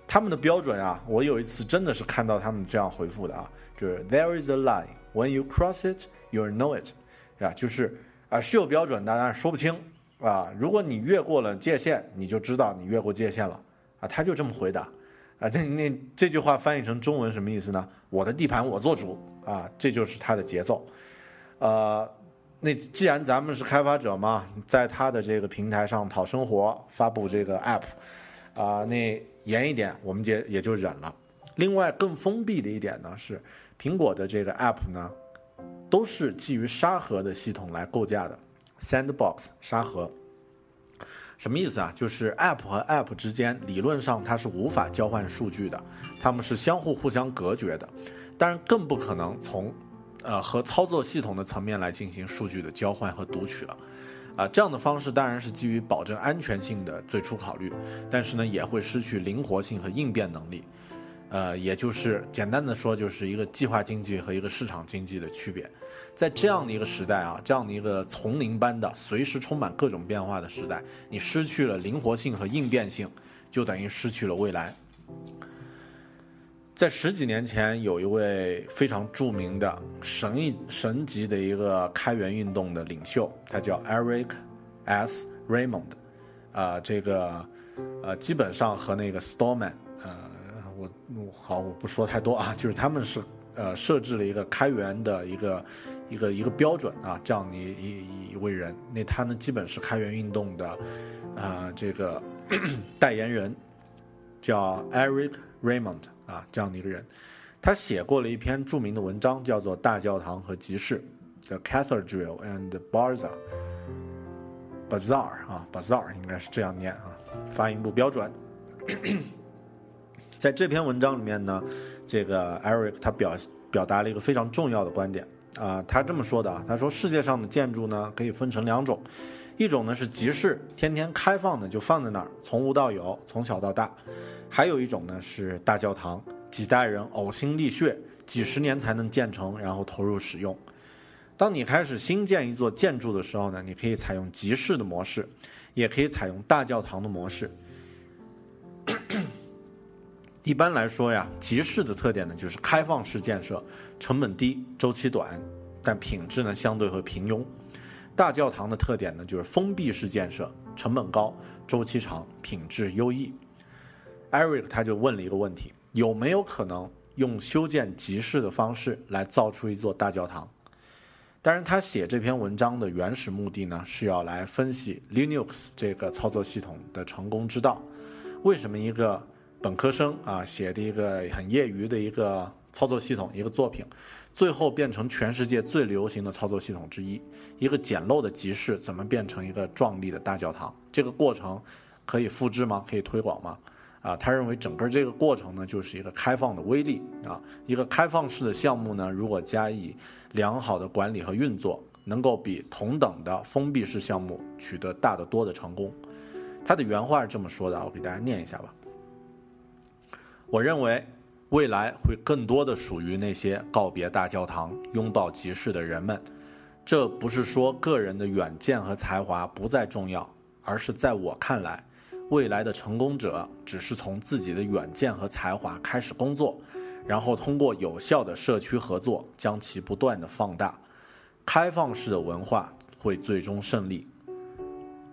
他们的标准啊，我有一次真的是看到他们这样回复的啊，就是 There is a line when you cross it, you know it，啊，就是啊是有标准的，但是说不清啊。如果你越过了界限，你就知道你越过界限了啊。他就这么回答啊。那那这句话翻译成中文什么意思呢？我的地盘我做主啊，这就是他的节奏，呃。那既然咱们是开发者嘛，在他的这个平台上讨生活，发布这个 app，啊，那严一点，我们也也就忍了。另外，更封闭的一点呢是，苹果的这个 app 呢，都是基于沙盒的系统来构架的，sandbox 沙盒。什么意思啊？就是 app 和 app 之间理论上它是无法交换数据的，它们是相互互相隔绝的，当然更不可能从。呃，和操作系统的层面来进行数据的交换和读取了，啊，这样的方式当然是基于保证安全性的最初考虑，但是呢，也会失去灵活性和应变能力，呃，也就是简单的说，就是一个计划经济和一个市场经济的区别。在这样的一个时代啊，这样的一个丛林般的、随时充满各种变化的时代，你失去了灵活性和应变性，就等于失去了未来。在十几年前，有一位非常著名的神一神级的一个开源运动的领袖，他叫 Eric S. Raymond，啊，这个呃，基本上和那个 Stallman，呃，我好我不说太多啊，就是他们是呃设置了一个开源的一个一个一个标准啊，这样的一一一位人，那他呢基本是开源运动的啊这个 代言人，叫 Eric Raymond。啊，这样的一个人，他写过了一篇著名的文章，叫做《大教堂和集市》，The Cathedral and Bazaar。Bazaar 啊，Bazaar 应该是这样念啊，发音不标准。在这篇文章里面呢，这个 Eric 他表表达了一个非常重要的观点啊，他这么说的啊，他说世界上的建筑呢可以分成两种，一种呢是集市，天天开放的就放在那儿，从无到有，从小到大。还有一种呢是大教堂，几代人呕心沥血，几十年才能建成，然后投入使用。当你开始新建一座建筑的时候呢，你可以采用集市的模式，也可以采用大教堂的模式。一般来说呀，集市的特点呢就是开放式建设，成本低，周期短，但品质呢相对会平庸。大教堂的特点呢就是封闭式建设，成本高，周期长，品质优异。Eric 他就问了一个问题：有没有可能用修建集市的方式来造出一座大教堂？当然，他写这篇文章的原始目的呢，是要来分析 Linux 这个操作系统的成功之道。为什么一个本科生啊写的一个很业余的一个操作系统一个作品，最后变成全世界最流行的操作系统之一？一个简陋的集市怎么变成一个壮丽的大教堂？这个过程可以复制吗？可以推广吗？啊，他认为整个这个过程呢，就是一个开放的威力啊，一个开放式的项目呢，如果加以良好的管理和运作，能够比同等的封闭式项目取得大得多的成功。他的原话是这么说的，我给大家念一下吧。我认为未来会更多的属于那些告别大教堂、拥抱集市的人们。这不是说个人的远见和才华不再重要，而是在我看来。未来的成功者只是从自己的远见和才华开始工作，然后通过有效的社区合作将其不断的放大。开放式的文化会最终胜利。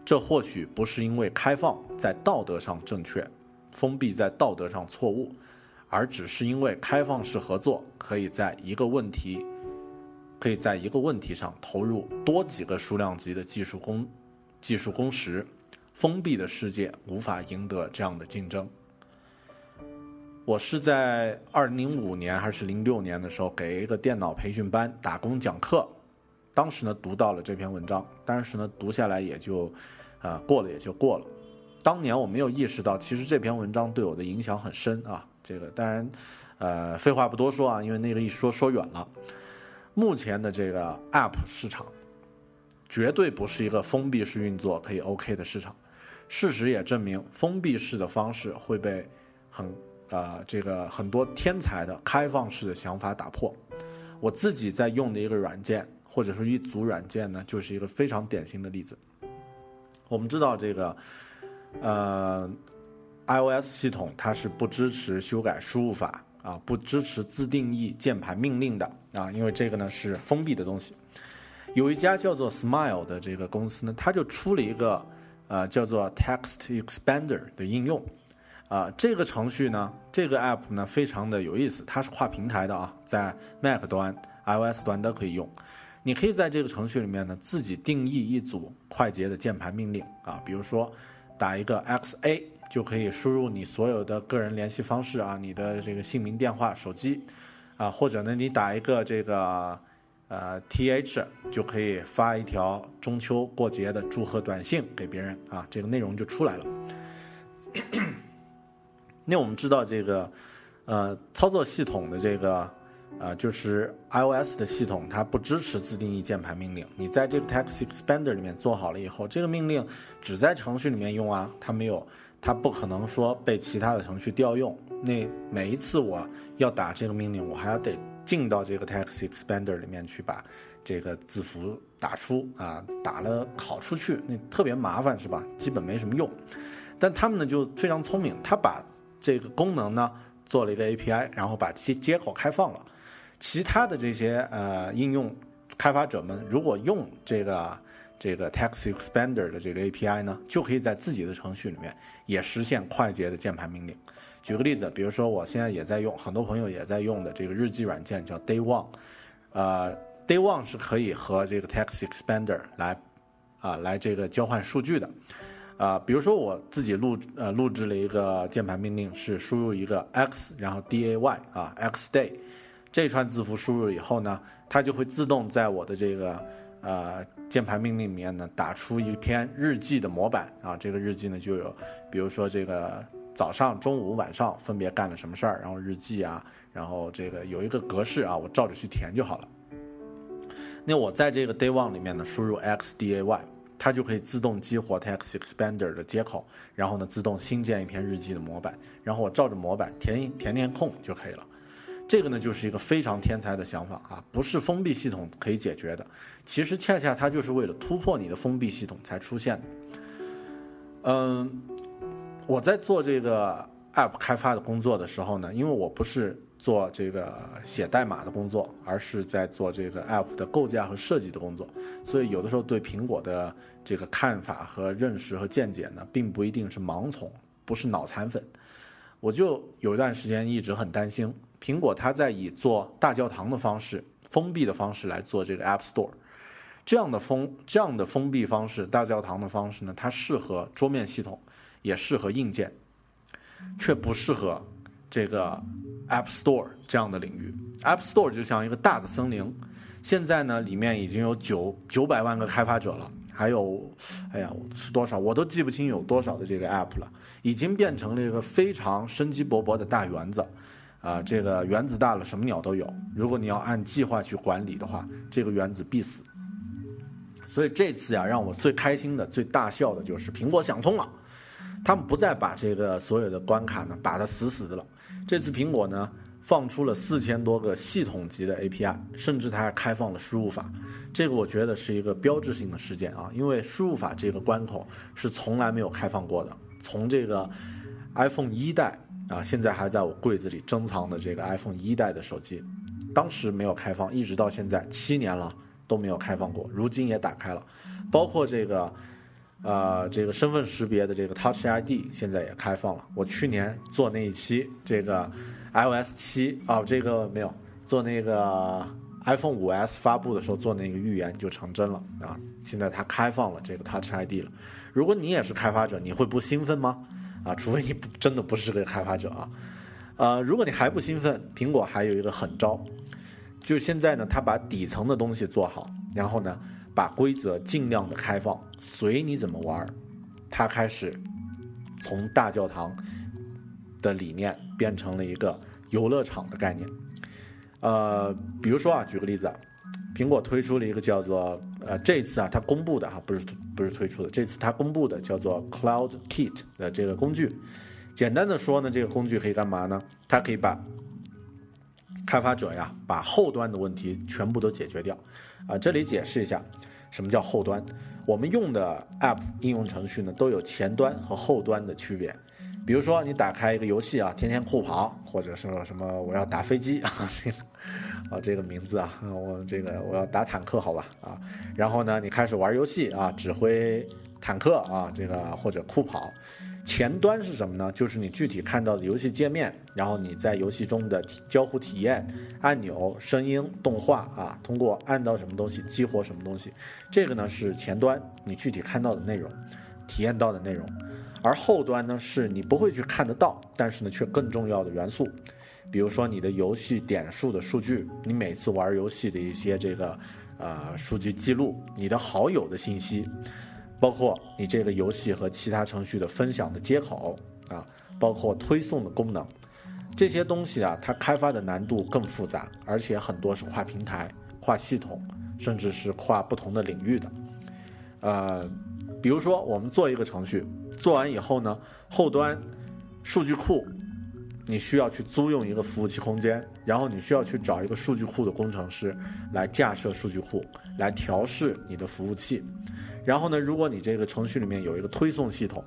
这或许不是因为开放在道德上正确，封闭在道德上错误，而只是因为开放式合作可以在一个问题，可以在一个问题上投入多几个数量级的技术工技术工时。封闭的世界无法赢得这样的竞争。我是在二零零五年还是零六年的时候给一个电脑培训班打工讲课，当时呢读到了这篇文章，当时呢读下来也就，呃过了也就过了。当年我没有意识到，其实这篇文章对我的影响很深啊。这个当然，呃废话不多说啊，因为那个一说说远了。目前的这个 App 市场，绝对不是一个封闭式运作可以 OK 的市场。事实也证明，封闭式的方式会被很呃这个很多天才的开放式的想法打破。我自己在用的一个软件，或者说一组软件呢，就是一个非常典型的例子。我们知道这个呃 iOS 系统它是不支持修改输入法啊，不支持自定义键盘命令的啊，因为这个呢是封闭的东西。有一家叫做 Smile 的这个公司呢，它就出了一个。呃，叫做 Text Expander 的应用，啊，这个程序呢，这个 App 呢，非常的有意思，它是跨平台的啊，在 Mac 端、iOS 端都可以用。你可以在这个程序里面呢，自己定义一组快捷的键盘命令啊，比如说打一个 XA 就可以输入你所有的个人联系方式啊，你的这个姓名、电话、手机，啊，或者呢，你打一个这个。呃，T H 就可以发一条中秋过节的祝贺短信给别人啊，这个内容就出来了。那我们知道这个，呃，操作系统的这个，呃，就是 iOS 的系统，它不支持自定义键盘命令。你在这个 Text Expander 里面做好了以后，这个命令只在程序里面用啊，它没有，它不可能说被其他的程序调用。那每一次我要打这个命令，我还要得。进到这个 Text Expander 里面去，把这个字符打出啊，打了拷出去，那特别麻烦是吧？基本没什么用。但他们呢就非常聪明，他把这个功能呢做了一个 API，然后把接接口开放了。其他的这些呃应用开发者们如果用这个这个 Text Expander 的这个 API 呢，就可以在自己的程序里面也实现快捷的键盘命令。举个例子，比如说我现在也在用，很多朋友也在用的这个日记软件叫 Day One，呃，Day One 是可以和这个 Text Expander 来啊来这个交换数据的，啊，比如说我自己录呃录制了一个键盘命令，是输入一个 X，然后 D A Y 啊 X Day 这串字符输入以后呢，它就会自动在我的这个呃键盘命令里面呢打出一篇日记的模板啊，这个日记呢就有，比如说这个。早上、中午、晚上分别干了什么事儿，然后日记啊，然后这个有一个格式啊，我照着去填就好了。那我在这个 Day One 里面呢，输入 X D A Y，它就可以自动激活 Text Expander 的接口，然后呢，自动新建一篇日记的模板，然后我照着模板填填填空就可以了。这个呢，就是一个非常天才的想法啊，不是封闭系统可以解决的。其实恰恰它就是为了突破你的封闭系统才出现的。嗯。我在做这个 App 开发的工作的时候呢，因为我不是做这个写代码的工作，而是在做这个 App 的构架和设计的工作，所以有的时候对苹果的这个看法和认识和见解呢，并不一定是盲从，不是脑残粉。我就有一段时间一直很担心，苹果它在以做大教堂的方式、封闭的方式来做这个 App Store，这样的封这样的封闭方式、大教堂的方式呢，它适合桌面系统。也适合硬件，却不适合这个 App Store 这样的领域。App Store 就像一个大的森林，现在呢，里面已经有九九百万个开发者了，还有，哎呀，是多少我都记不清有多少的这个 App 了，已经变成了一个非常生机勃勃的大园子。啊，这个园子大了，什么鸟都有。如果你要按计划去管理的话，这个园子必死。所以这次呀，让我最开心的、最大笑的就是苹果想通了。他们不再把这个所有的关卡呢打得死死的了。这次苹果呢放出了四千多个系统级的 API，甚至它还开放了输入法。这个我觉得是一个标志性的事件啊，因为输入法这个关口是从来没有开放过的。从这个 iPhone 一代啊，现在还在我柜子里珍藏的这个 iPhone 一代的手机，当时没有开放，一直到现在七年了都没有开放过，如今也打开了，包括这个。呃，这个身份识别的这个 Touch ID 现在也开放了。我去年做那一期这个 iOS 七啊，这个没有做那个 iPhone 五 S 发布的时候做那个预言就成真了啊！现在它开放了这个 Touch ID 了。如果你也是开发者，你会不兴奋吗？啊，除非你不真的不是个开发者啊。呃，如果你还不兴奋，苹果还有一个狠招，就是现在呢，它把底层的东西做好，然后呢。把规则尽量的开放，随你怎么玩它开始从大教堂的理念变成了一个游乐场的概念。呃，比如说啊，举个例子，苹果推出了一个叫做呃，这次啊，它公布的哈，不是不是推出的，这次它公布的叫做 Cloud Kit 的这个工具。简单的说呢，这个工具可以干嘛呢？它可以把开发者呀，把后端的问题全部都解决掉。啊，这里解释一下，什么叫后端？我们用的 App 应用程序呢，都有前端和后端的区别。比如说，你打开一个游戏啊，天天酷跑，或者是什么我要打飞机啊，这个啊这个名字啊，我这个我要打坦克，好吧啊。然后呢，你开始玩游戏啊，指挥坦克啊，这个或者酷跑。前端是什么呢？就是你具体看到的游戏界面，然后你在游戏中的交互体验、按钮、声音、动画啊，通过按到什么东西激活什么东西，这个呢是前端你具体看到的内容、体验到的内容。而后端呢是你不会去看得到，但是呢却更重要的元素，比如说你的游戏点数的数据，你每次玩游戏的一些这个呃数据记录，你的好友的信息。包括你这个游戏和其他程序的分享的接口啊，包括推送的功能，这些东西啊，它开发的难度更复杂，而且很多是跨平台、跨系统，甚至是跨不同的领域的。呃，比如说我们做一个程序，做完以后呢，后端数据库，你需要去租用一个服务器空间，然后你需要去找一个数据库的工程师来架设数据库，来调试你的服务器。然后呢，如果你这个程序里面有一个推送系统，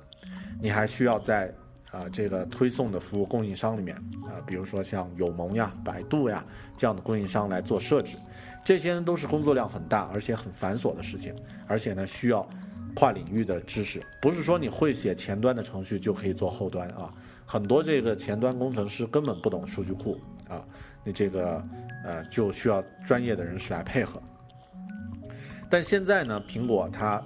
你还需要在啊这个推送的服务供应商里面啊，比如说像友盟呀、百度呀这样的供应商来做设置，这些都是工作量很大而且很繁琐的事情，而且呢需要跨领域的知识，不是说你会写前端的程序就可以做后端啊，很多这个前端工程师根本不懂数据库啊，你这个呃就需要专业的人士来配合。但现在呢，苹果它，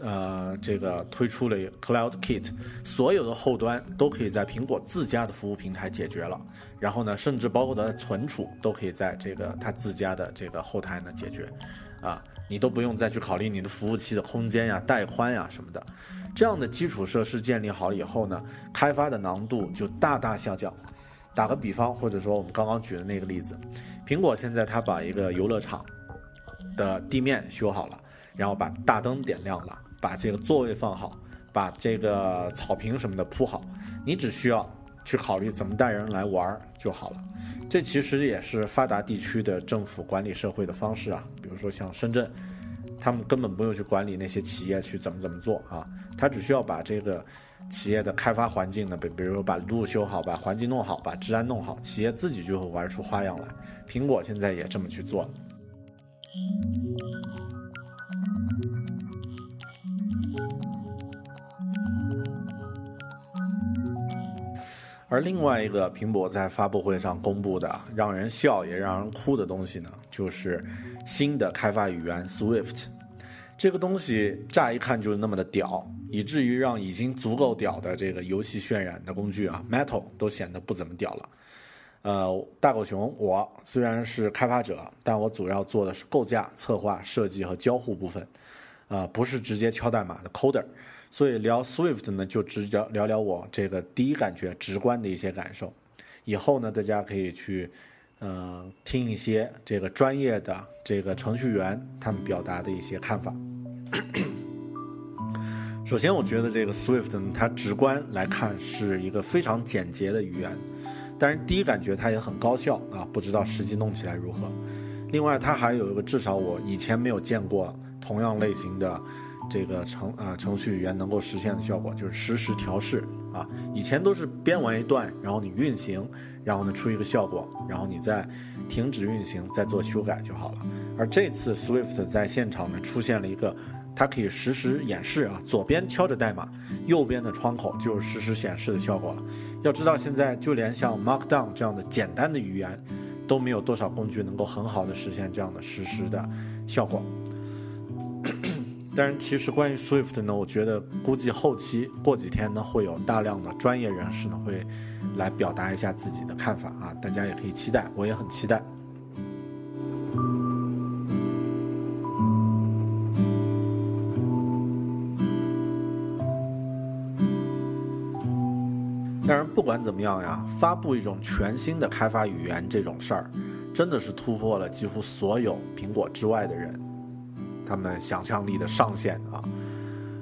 呃，这个推出了 Cloud Kit，所有的后端都可以在苹果自家的服务平台解决了。然后呢，甚至包括它的存储都可以在这个它自家的这个后台呢解决，啊，你都不用再去考虑你的服务器的空间呀、带宽呀什么的。这样的基础设施建立好以后呢，开发的难度就大大下降。打个比方，或者说我们刚刚举的那个例子，苹果现在它把一个游乐场。的地面修好了，然后把大灯点亮了，把这个座位放好，把这个草坪什么的铺好，你只需要去考虑怎么带人来玩就好了。这其实也是发达地区的政府管理社会的方式啊。比如说像深圳，他们根本不用去管理那些企业去怎么怎么做啊，他只需要把这个企业的开发环境呢，比比如说把路修好，把环境弄好，把治安弄好，企业自己就会玩出花样来。苹果现在也这么去做了。而另外一个苹果在发布会上公布的让人笑也让人哭的东西呢，就是新的开发语言 Swift。这个东西乍一看就是那么的屌，以至于让已经足够屌的这个游戏渲染的工具啊 Metal 都显得不怎么屌了。呃，大狗熊，我虽然是开发者，但我主要做的是构架、策划、设计和交互部分，呃，不是直接敲代码的 coder。所以聊 Swift 呢，就只聊聊聊我这个第一感觉、直观的一些感受。以后呢，大家可以去，呃，听一些这个专业的这个程序员他们表达的一些看法。首先，我觉得这个 Swift 呢，它直观来看是一个非常简洁的语言。但是第一感觉它也很高效啊，不知道实际弄起来如何。另外，它还有一个至少我以前没有见过同样类型的这个程啊、程序语言能够实现的效果，就是实时调试啊。以前都是编完一段，然后你运行，然后呢出一个效果，然后你再停止运行，再做修改就好了。而这次 Swift 在现场呢出现了一个，它可以实时演示啊，左边敲着代码，右边的窗口就是实时显示的效果了。要知道，现在就连像 Markdown 这样的简单的语言，都没有多少工具能够很好的实现这样的实时的效果。但是，其实关于 Swift 呢，我觉得估计后期过几天呢，会有大量的专业人士呢会来表达一下自己的看法啊，大家也可以期待，我也很期待。当然，不管怎么样呀，发布一种全新的开发语言这种事儿，真的是突破了几乎所有苹果之外的人他们想象力的上限啊。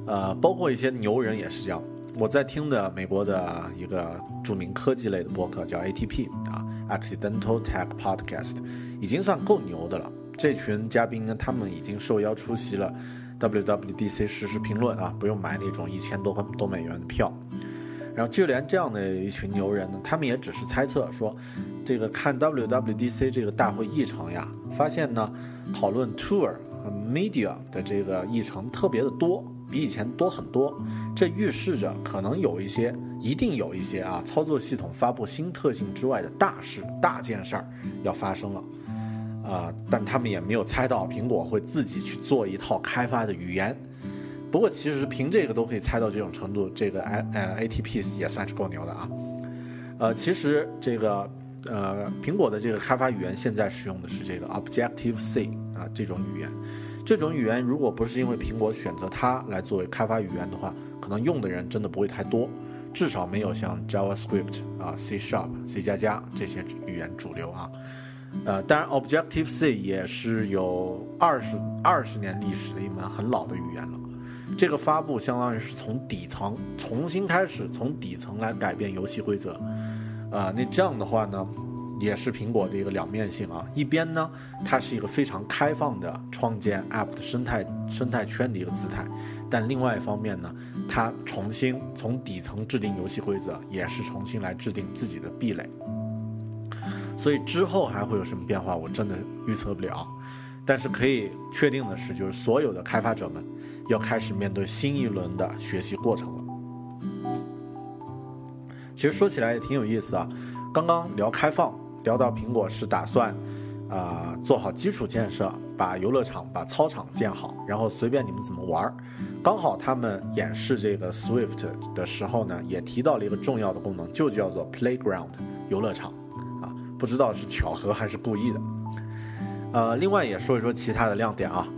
呃，包括一些牛人也是这样。我在听的美国的一个著名科技类的播客叫 ATP 啊，Accidental Tech Podcast，已经算够牛的了。这群嘉宾呢，他们已经受邀出席了 WWDC 实时评论啊，不用买那种一千多块多美元的票。然后就连这样的一群牛人呢，他们也只是猜测说，这个看 WWDC 这个大会议程呀，发现呢，讨论 tour media 的这个议程特别的多，比以前多很多。这预示着可能有一些，一定有一些啊，操作系统发布新特性之外的大事、大件事儿要发生了。啊，但他们也没有猜到苹果会自己去做一套开发的语言。不过，其实凭这个都可以猜到这种程度，这个 A 呃 ATP 也算是够牛的啊。呃，其实这个呃苹果的这个开发语言现在使用的是这个 Objective C 啊这种语言。这种语言如果不是因为苹果选择它来作为开发语言的话，可能用的人真的不会太多，至少没有像 JavaScript 啊、C Sharp、C 加加这些语言主流啊。呃，当然 Objective C 也是有二十二十年历史的一门很老的语言了。这个发布相当于是从底层重新开始，从底层来改变游戏规则，啊，那这样的话呢，也是苹果的一个两面性啊。一边呢，它是一个非常开放的创建 App 的生态生态圈的一个姿态，但另外一方面呢，它重新从底层制定游戏规则，也是重新来制定自己的壁垒。所以之后还会有什么变化，我真的预测不了。但是可以确定的是，就是所有的开发者们。要开始面对新一轮的学习过程了。其实说起来也挺有意思啊。刚刚聊开放，聊到苹果是打算啊做好基础建设，把游乐场、把操场建好，然后随便你们怎么玩儿。刚好他们演示这个 Swift 的时候呢，也提到了一个重要的功能，就叫做 Playground 游乐场啊。不知道是巧合还是故意的。呃，另外也说一说其他的亮点啊。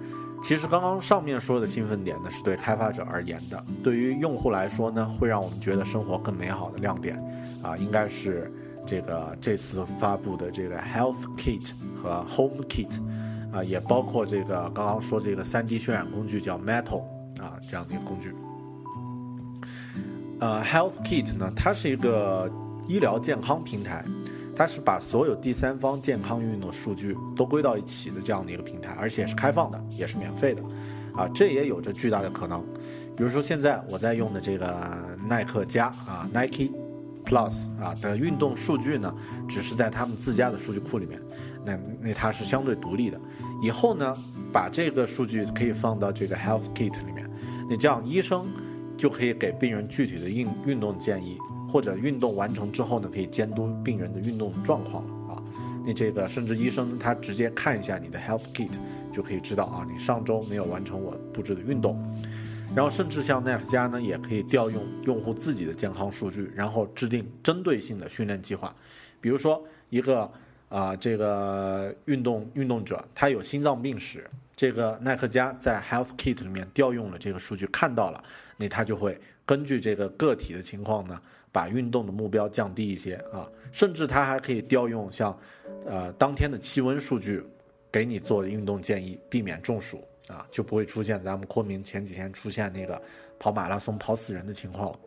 其实刚刚上面说的兴奋点呢，是对开发者而言的；对于用户来说呢，会让我们觉得生活更美好的亮点，啊，应该是这个这次发布的这个 Health Kit 和 Home Kit，啊，也包括这个刚刚说这个 3D 渲染工具叫 Metal 啊这样的一个工具。呃，Health Kit 呢，它是一个医疗健康平台。它是把所有第三方健康运动数据都归到一起的这样的一个平台，而且是开放的，也是免费的，啊，这也有着巨大的可能。比如说现在我在用的这个耐克加啊，Nike Plus 啊的运动数据呢，只是在他们自家的数据库里面，那那它是相对独立的。以后呢，把这个数据可以放到这个 Health Kit 里面，那这样医生就可以给病人具体的运运动建议。或者运动完成之后呢，可以监督病人的运动状况了啊。你这个甚至医生他直接看一下你的 Health Kit，就可以知道啊，你上周没有完成我布置的运动。然后甚至像 Nike 加呢，也可以调用用户自己的健康数据，然后制定针对性的训练计划。比如说一个啊，这个运动运动者他有心脏病史，这个耐克加在 Health Kit 里面调用了这个数据，看到了，那他就会根据这个个体的情况呢。把运动的目标降低一些啊，甚至它还可以调用像，呃，当天的气温数据，给你做运动建议，避免中暑啊，就不会出现咱们昆明前几天出现那个跑马拉松跑死人的情况了。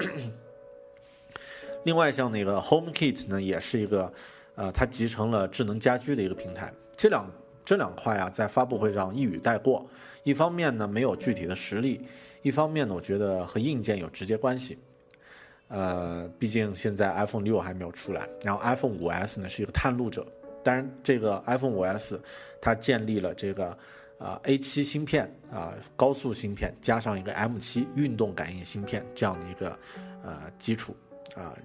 另外，像那个 Home Kit 呢，也是一个，呃，它集成了智能家居的一个平台。这两这两块啊，在发布会上一语带过。一方面呢，没有具体的实力；一方面呢，我觉得和硬件有直接关系。呃，毕竟现在 iPhone 六还没有出来，然后 iPhone 五 S 呢是一个探路者。当然，这个 iPhone 五 S 它建立了这个啊 A 七芯片啊高速芯片，加上一个 M 七运动感应芯片这样的一个呃基础啊，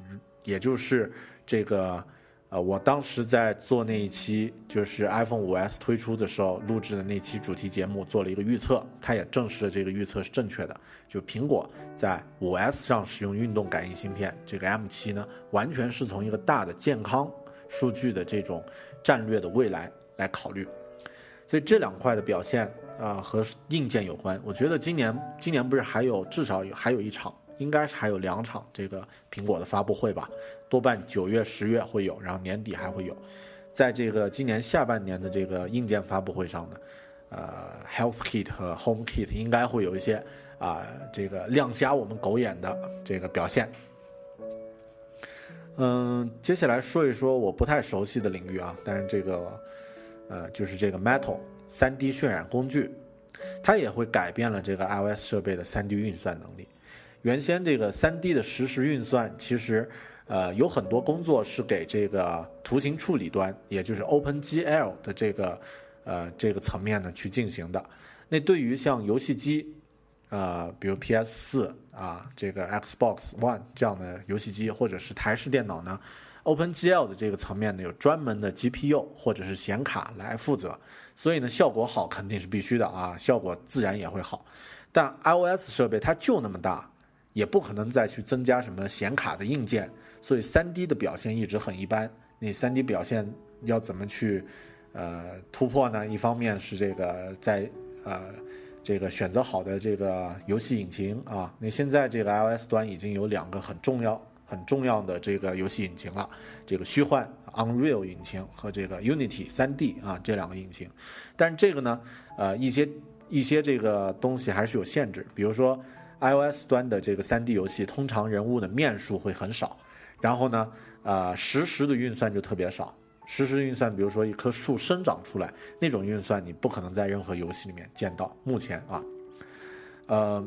也就是这个。呃，我当时在做那一期，就是 iPhone 5S 推出的时候录制的那期主题节目，做了一个预测，它也证实了这个预测是正确的。就苹果在 5S 上使用运动感应芯片，这个 M7 呢，完全是从一个大的健康数据的这种战略的未来来考虑。所以这两块的表现啊，和硬件有关。我觉得今年今年不是还有至少有还有一场。应该是还有两场这个苹果的发布会吧，多半九月、十月会有，然后年底还会有。在这个今年下半年的这个硬件发布会上呢，呃，Health Kit 和 Home Kit 应该会有一些啊这个亮瞎我们狗眼的这个表现。嗯，接下来说一说我不太熟悉的领域啊，但是这个呃就是这个 Metal 3D 渲染工具，它也会改变了这个 iOS 设备的 3D 运算能力。原先这个三 D 的实时运算，其实，呃，有很多工作是给这个图形处理端，也就是 OpenGL 的这个，呃，这个层面呢去进行的。那对于像游戏机，呃，比如 PS 四啊，这个 Xbox One 这样的游戏机，或者是台式电脑呢，OpenGL 的这个层面呢有专门的 GPU 或者是显卡来负责，所以呢效果好肯定是必须的啊，效果自然也会好。但 iOS 设备它就那么大。也不可能再去增加什么显卡的硬件，所以 3D 的表现一直很一般。你 3D 表现要怎么去呃突破呢？一方面是这个在呃这个选择好的这个游戏引擎啊，那现在这个 iOS 端已经有两个很重要很重要的这个游戏引擎了，这个虚幻 Unreal 引擎和这个 Unity 3D 啊这两个引擎，但是这个呢呃一些一些这个东西还是有限制，比如说。iOS 端的这个 3D 游戏，通常人物的面数会很少，然后呢，呃，实时的运算就特别少。实时运算，比如说一棵树生长出来那种运算，你不可能在任何游戏里面见到。目前啊，呃，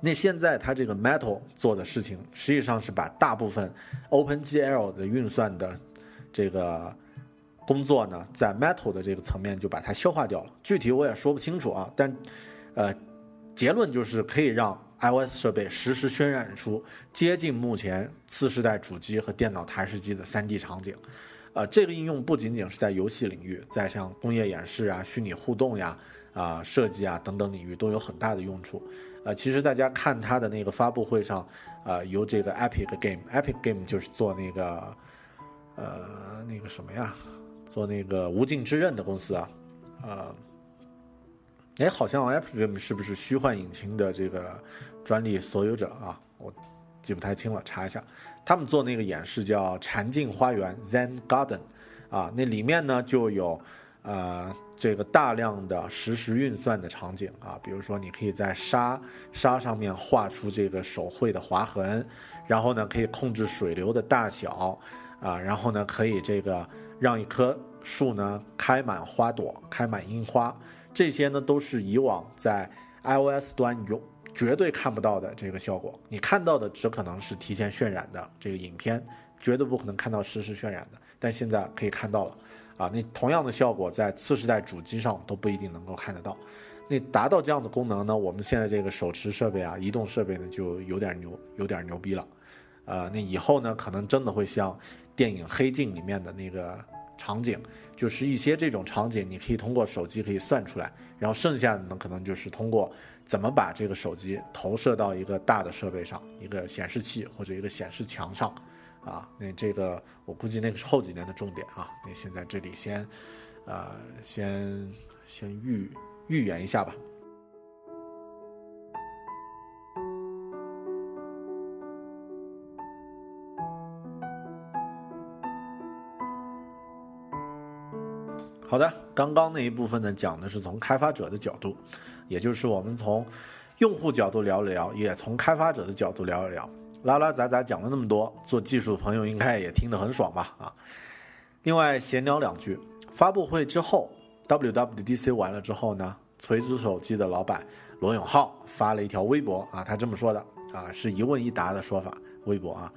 那现在它这个 Metal 做的事情，实际上是把大部分 OpenGL 的运算的这个工作呢，在 Metal 的这个层面就把它消化掉了。具体我也说不清楚啊，但，呃。结论就是可以让 iOS 设备实时渲染出接近目前次世代主机和电脑台式机的 3D 场景，呃，这个应用不仅仅是在游戏领域，在像工业演示啊、虚拟互动呀、啊设计啊等等领域都有很大的用处。呃，其实大家看他的那个发布会上，呃，由这个 Epic Game，Epic Game 就是做那个，呃，那个什么呀，做那个无尽之刃的公司啊，呃。哎，好像 Epic Game 是不是虚幻引擎的这个专利所有者啊？我记不太清了，查一下。他们做那个演示叫《禅境花园》（Zen Garden），啊，那里面呢就有呃这个大量的实时运算的场景啊，比如说你可以在沙沙上面画出这个手绘的划痕，然后呢可以控制水流的大小啊，然后呢可以这个让一棵树呢开满花朵，开满樱花。这些呢都是以往在 iOS 端有绝对看不到的这个效果，你看到的只可能是提前渲染的这个影片，绝对不可能看到实时渲染的。但现在可以看到了，啊，那同样的效果在次世代主机上都不一定能够看得到。那达到这样的功能呢，我们现在这个手持设备啊，移动设备呢就有点牛，有点牛逼了。呃，那以后呢，可能真的会像电影《黑镜》里面的那个。场景就是一些这种场景，你可以通过手机可以算出来，然后剩下的呢，可能就是通过怎么把这个手机投射到一个大的设备上，一个显示器或者一个显示墙上，啊，那这个我估计那个是后几年的重点啊。那现在这里先，呃，先先预预言一下吧。好的，刚刚那一部分呢，讲的是从开发者的角度，也就是我们从用户角度聊了聊，也从开发者的角度聊了聊，拉拉杂杂讲了那么多，做技术的朋友应该也听得很爽吧？啊，另外闲聊两句，发布会之后 WWDC 完了之后呢，锤子手机的老板罗永浩发了一条微博啊，他这么说的啊，是一问一答的说法，微博啊，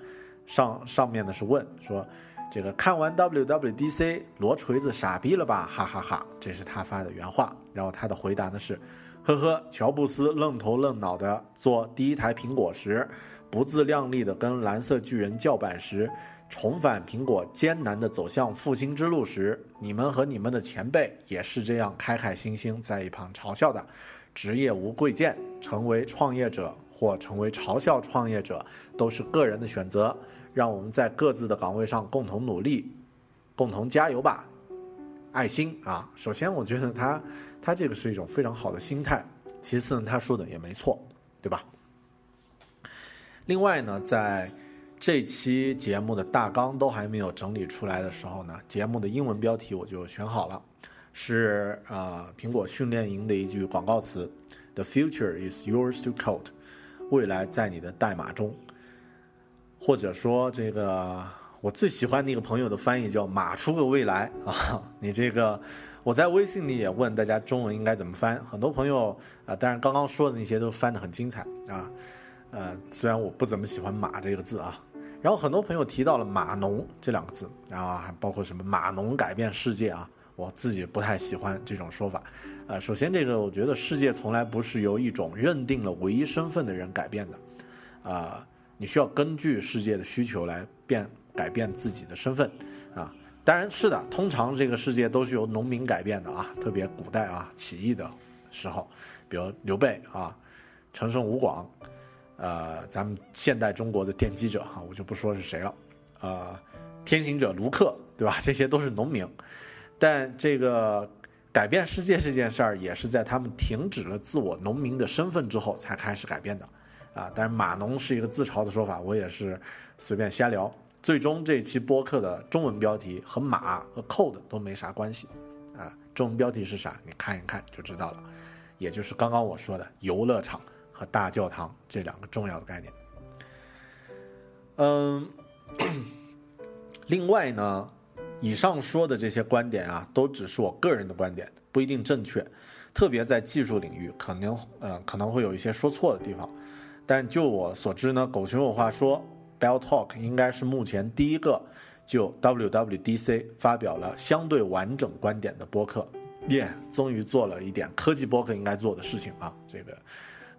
上上面呢是问说，这个看完 WWDC 罗锤子傻逼了吧，哈哈哈，这是他发的原话，然后他的回答呢是，呵呵，乔布斯愣头愣脑的做第一台苹果时，不自量力的跟蓝色巨人叫板时。重返苹果艰难地走向复兴之路时，你们和你们的前辈也是这样开开心心在一旁嘲笑的。职业无贵贱，成为创业者或成为嘲笑创业者都是个人的选择。让我们在各自的岗位上共同努力，共同加油吧！爱心啊！首先，我觉得他他这个是一种非常好的心态。其次呢，他说的也没错，对吧？另外呢，在这期节目的大纲都还没有整理出来的时候呢，节目的英文标题我就选好了，是呃苹果训练营的一句广告词：“The future is yours to code。”未来在你的代码中，或者说这个我最喜欢的一个朋友的翻译叫“码出个未来”啊，你这个我在微信里也问大家中文应该怎么翻，很多朋友啊，当然刚刚说的那些都翻得很精彩啊，呃，虽然我不怎么喜欢“码”这个字啊。然后很多朋友提到了码农这两个字，然后还包括什么码农改变世界啊，我自己不太喜欢这种说法。呃，首先这个我觉得世界从来不是由一种认定了唯一身份的人改变的，啊，你需要根据世界的需求来变改变自己的身份，啊，当然是的，通常这个世界都是由农民改变的啊，特别古代啊起义的时候，比如刘备啊，陈胜吴广。呃，咱们现代中国的奠基者哈，我就不说是谁了，呃，天行者卢克，对吧？这些都是农民，但这个改变世界这件事儿，也是在他们停止了自我农民的身份之后才开始改变的，啊，但是码农是一个自嘲的说法，我也是随便瞎聊。最终这期播客的中文标题和码和 code 都没啥关系，啊，中文标题是啥？你看一看就知道了，也就是刚刚我说的游乐场。和大教堂这两个重要的概念。嗯，另外呢，以上说的这些观点啊，都只是我个人的观点，不一定正确。特别在技术领域，可能呃可能会有一些说错的地方。但就我所知呢，狗熊有话说，Bell Talk 应该是目前第一个就 WWDC 发表了相对完整观点的播客。耶，终于做了一点科技播客应该做的事情啊，这个。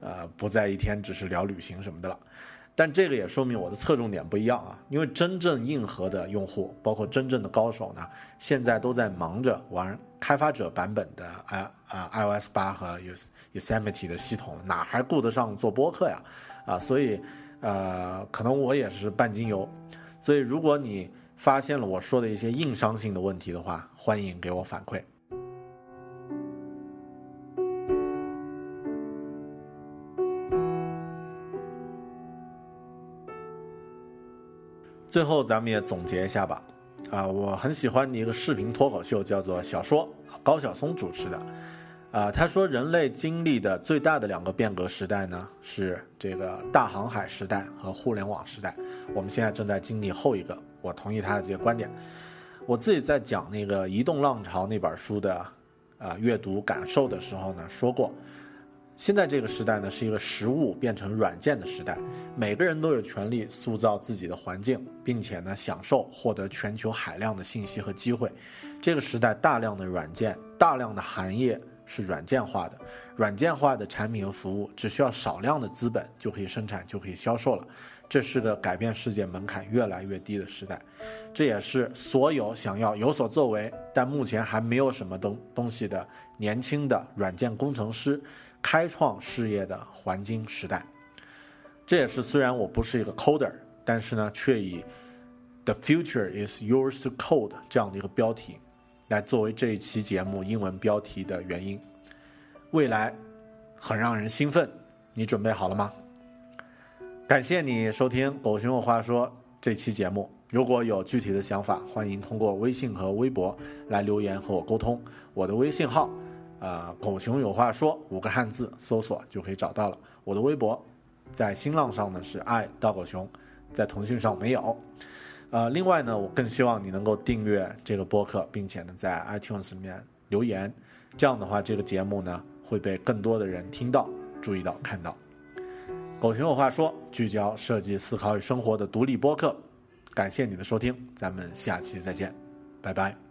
呃，不在一天只是聊旅行什么的了，但这个也说明我的侧重点不一样啊。因为真正硬核的用户，包括真正的高手呢，现在都在忙着玩开发者版本的 i 啊 iOS 八和 u Yosemite 的系统，哪还顾得上做播客呀？啊，所以呃，可能我也是半斤油。所以如果你发现了我说的一些硬伤性的问题的话，欢迎给我反馈。最后，咱们也总结一下吧。啊，我很喜欢的一个视频脱口秀，叫做《小说》，高晓松主持的。啊，他说人类经历的最大的两个变革时代呢，是这个大航海时代和互联网时代。我们现在正在经历后一个，我同意他的这些观点。我自己在讲那个《移动浪潮》那本书的啊阅读感受的时候呢，说过。现在这个时代呢，是一个实物变成软件的时代，每个人都有权利塑造自己的环境，并且呢，享受获得全球海量的信息和机会。这个时代，大量的软件、大量的行业是软件化的，软件化的产品和服务只需要少量的资本就可以生产，就可以销售了。这是个改变世界门槛越来越低的时代，这也是所有想要有所作为但目前还没有什么东东西的年轻的软件工程师。开创事业的黄金时代，这也是虽然我不是一个 coder，但是呢，却以 "The future is yours to code" 这样的一个标题，来作为这一期节目英文标题的原因。未来很让人兴奋，你准备好了吗？感谢你收听《狗熊有话说》这期节目。如果有具体的想法，欢迎通过微信和微博来留言和我沟通。我的微信号。呃，狗熊有话说五个汉字搜索就可以找到了。我的微博在新浪上呢是爱大狗熊，在腾讯上没有。呃，另外呢，我更希望你能够订阅这个播客，并且呢在 iTunes 里面留言，这样的话，这个节目呢会被更多的人听到、注意到、看到。狗熊有话说，聚焦设计、思考与生活的独立播客。感谢你的收听，咱们下期再见，拜拜。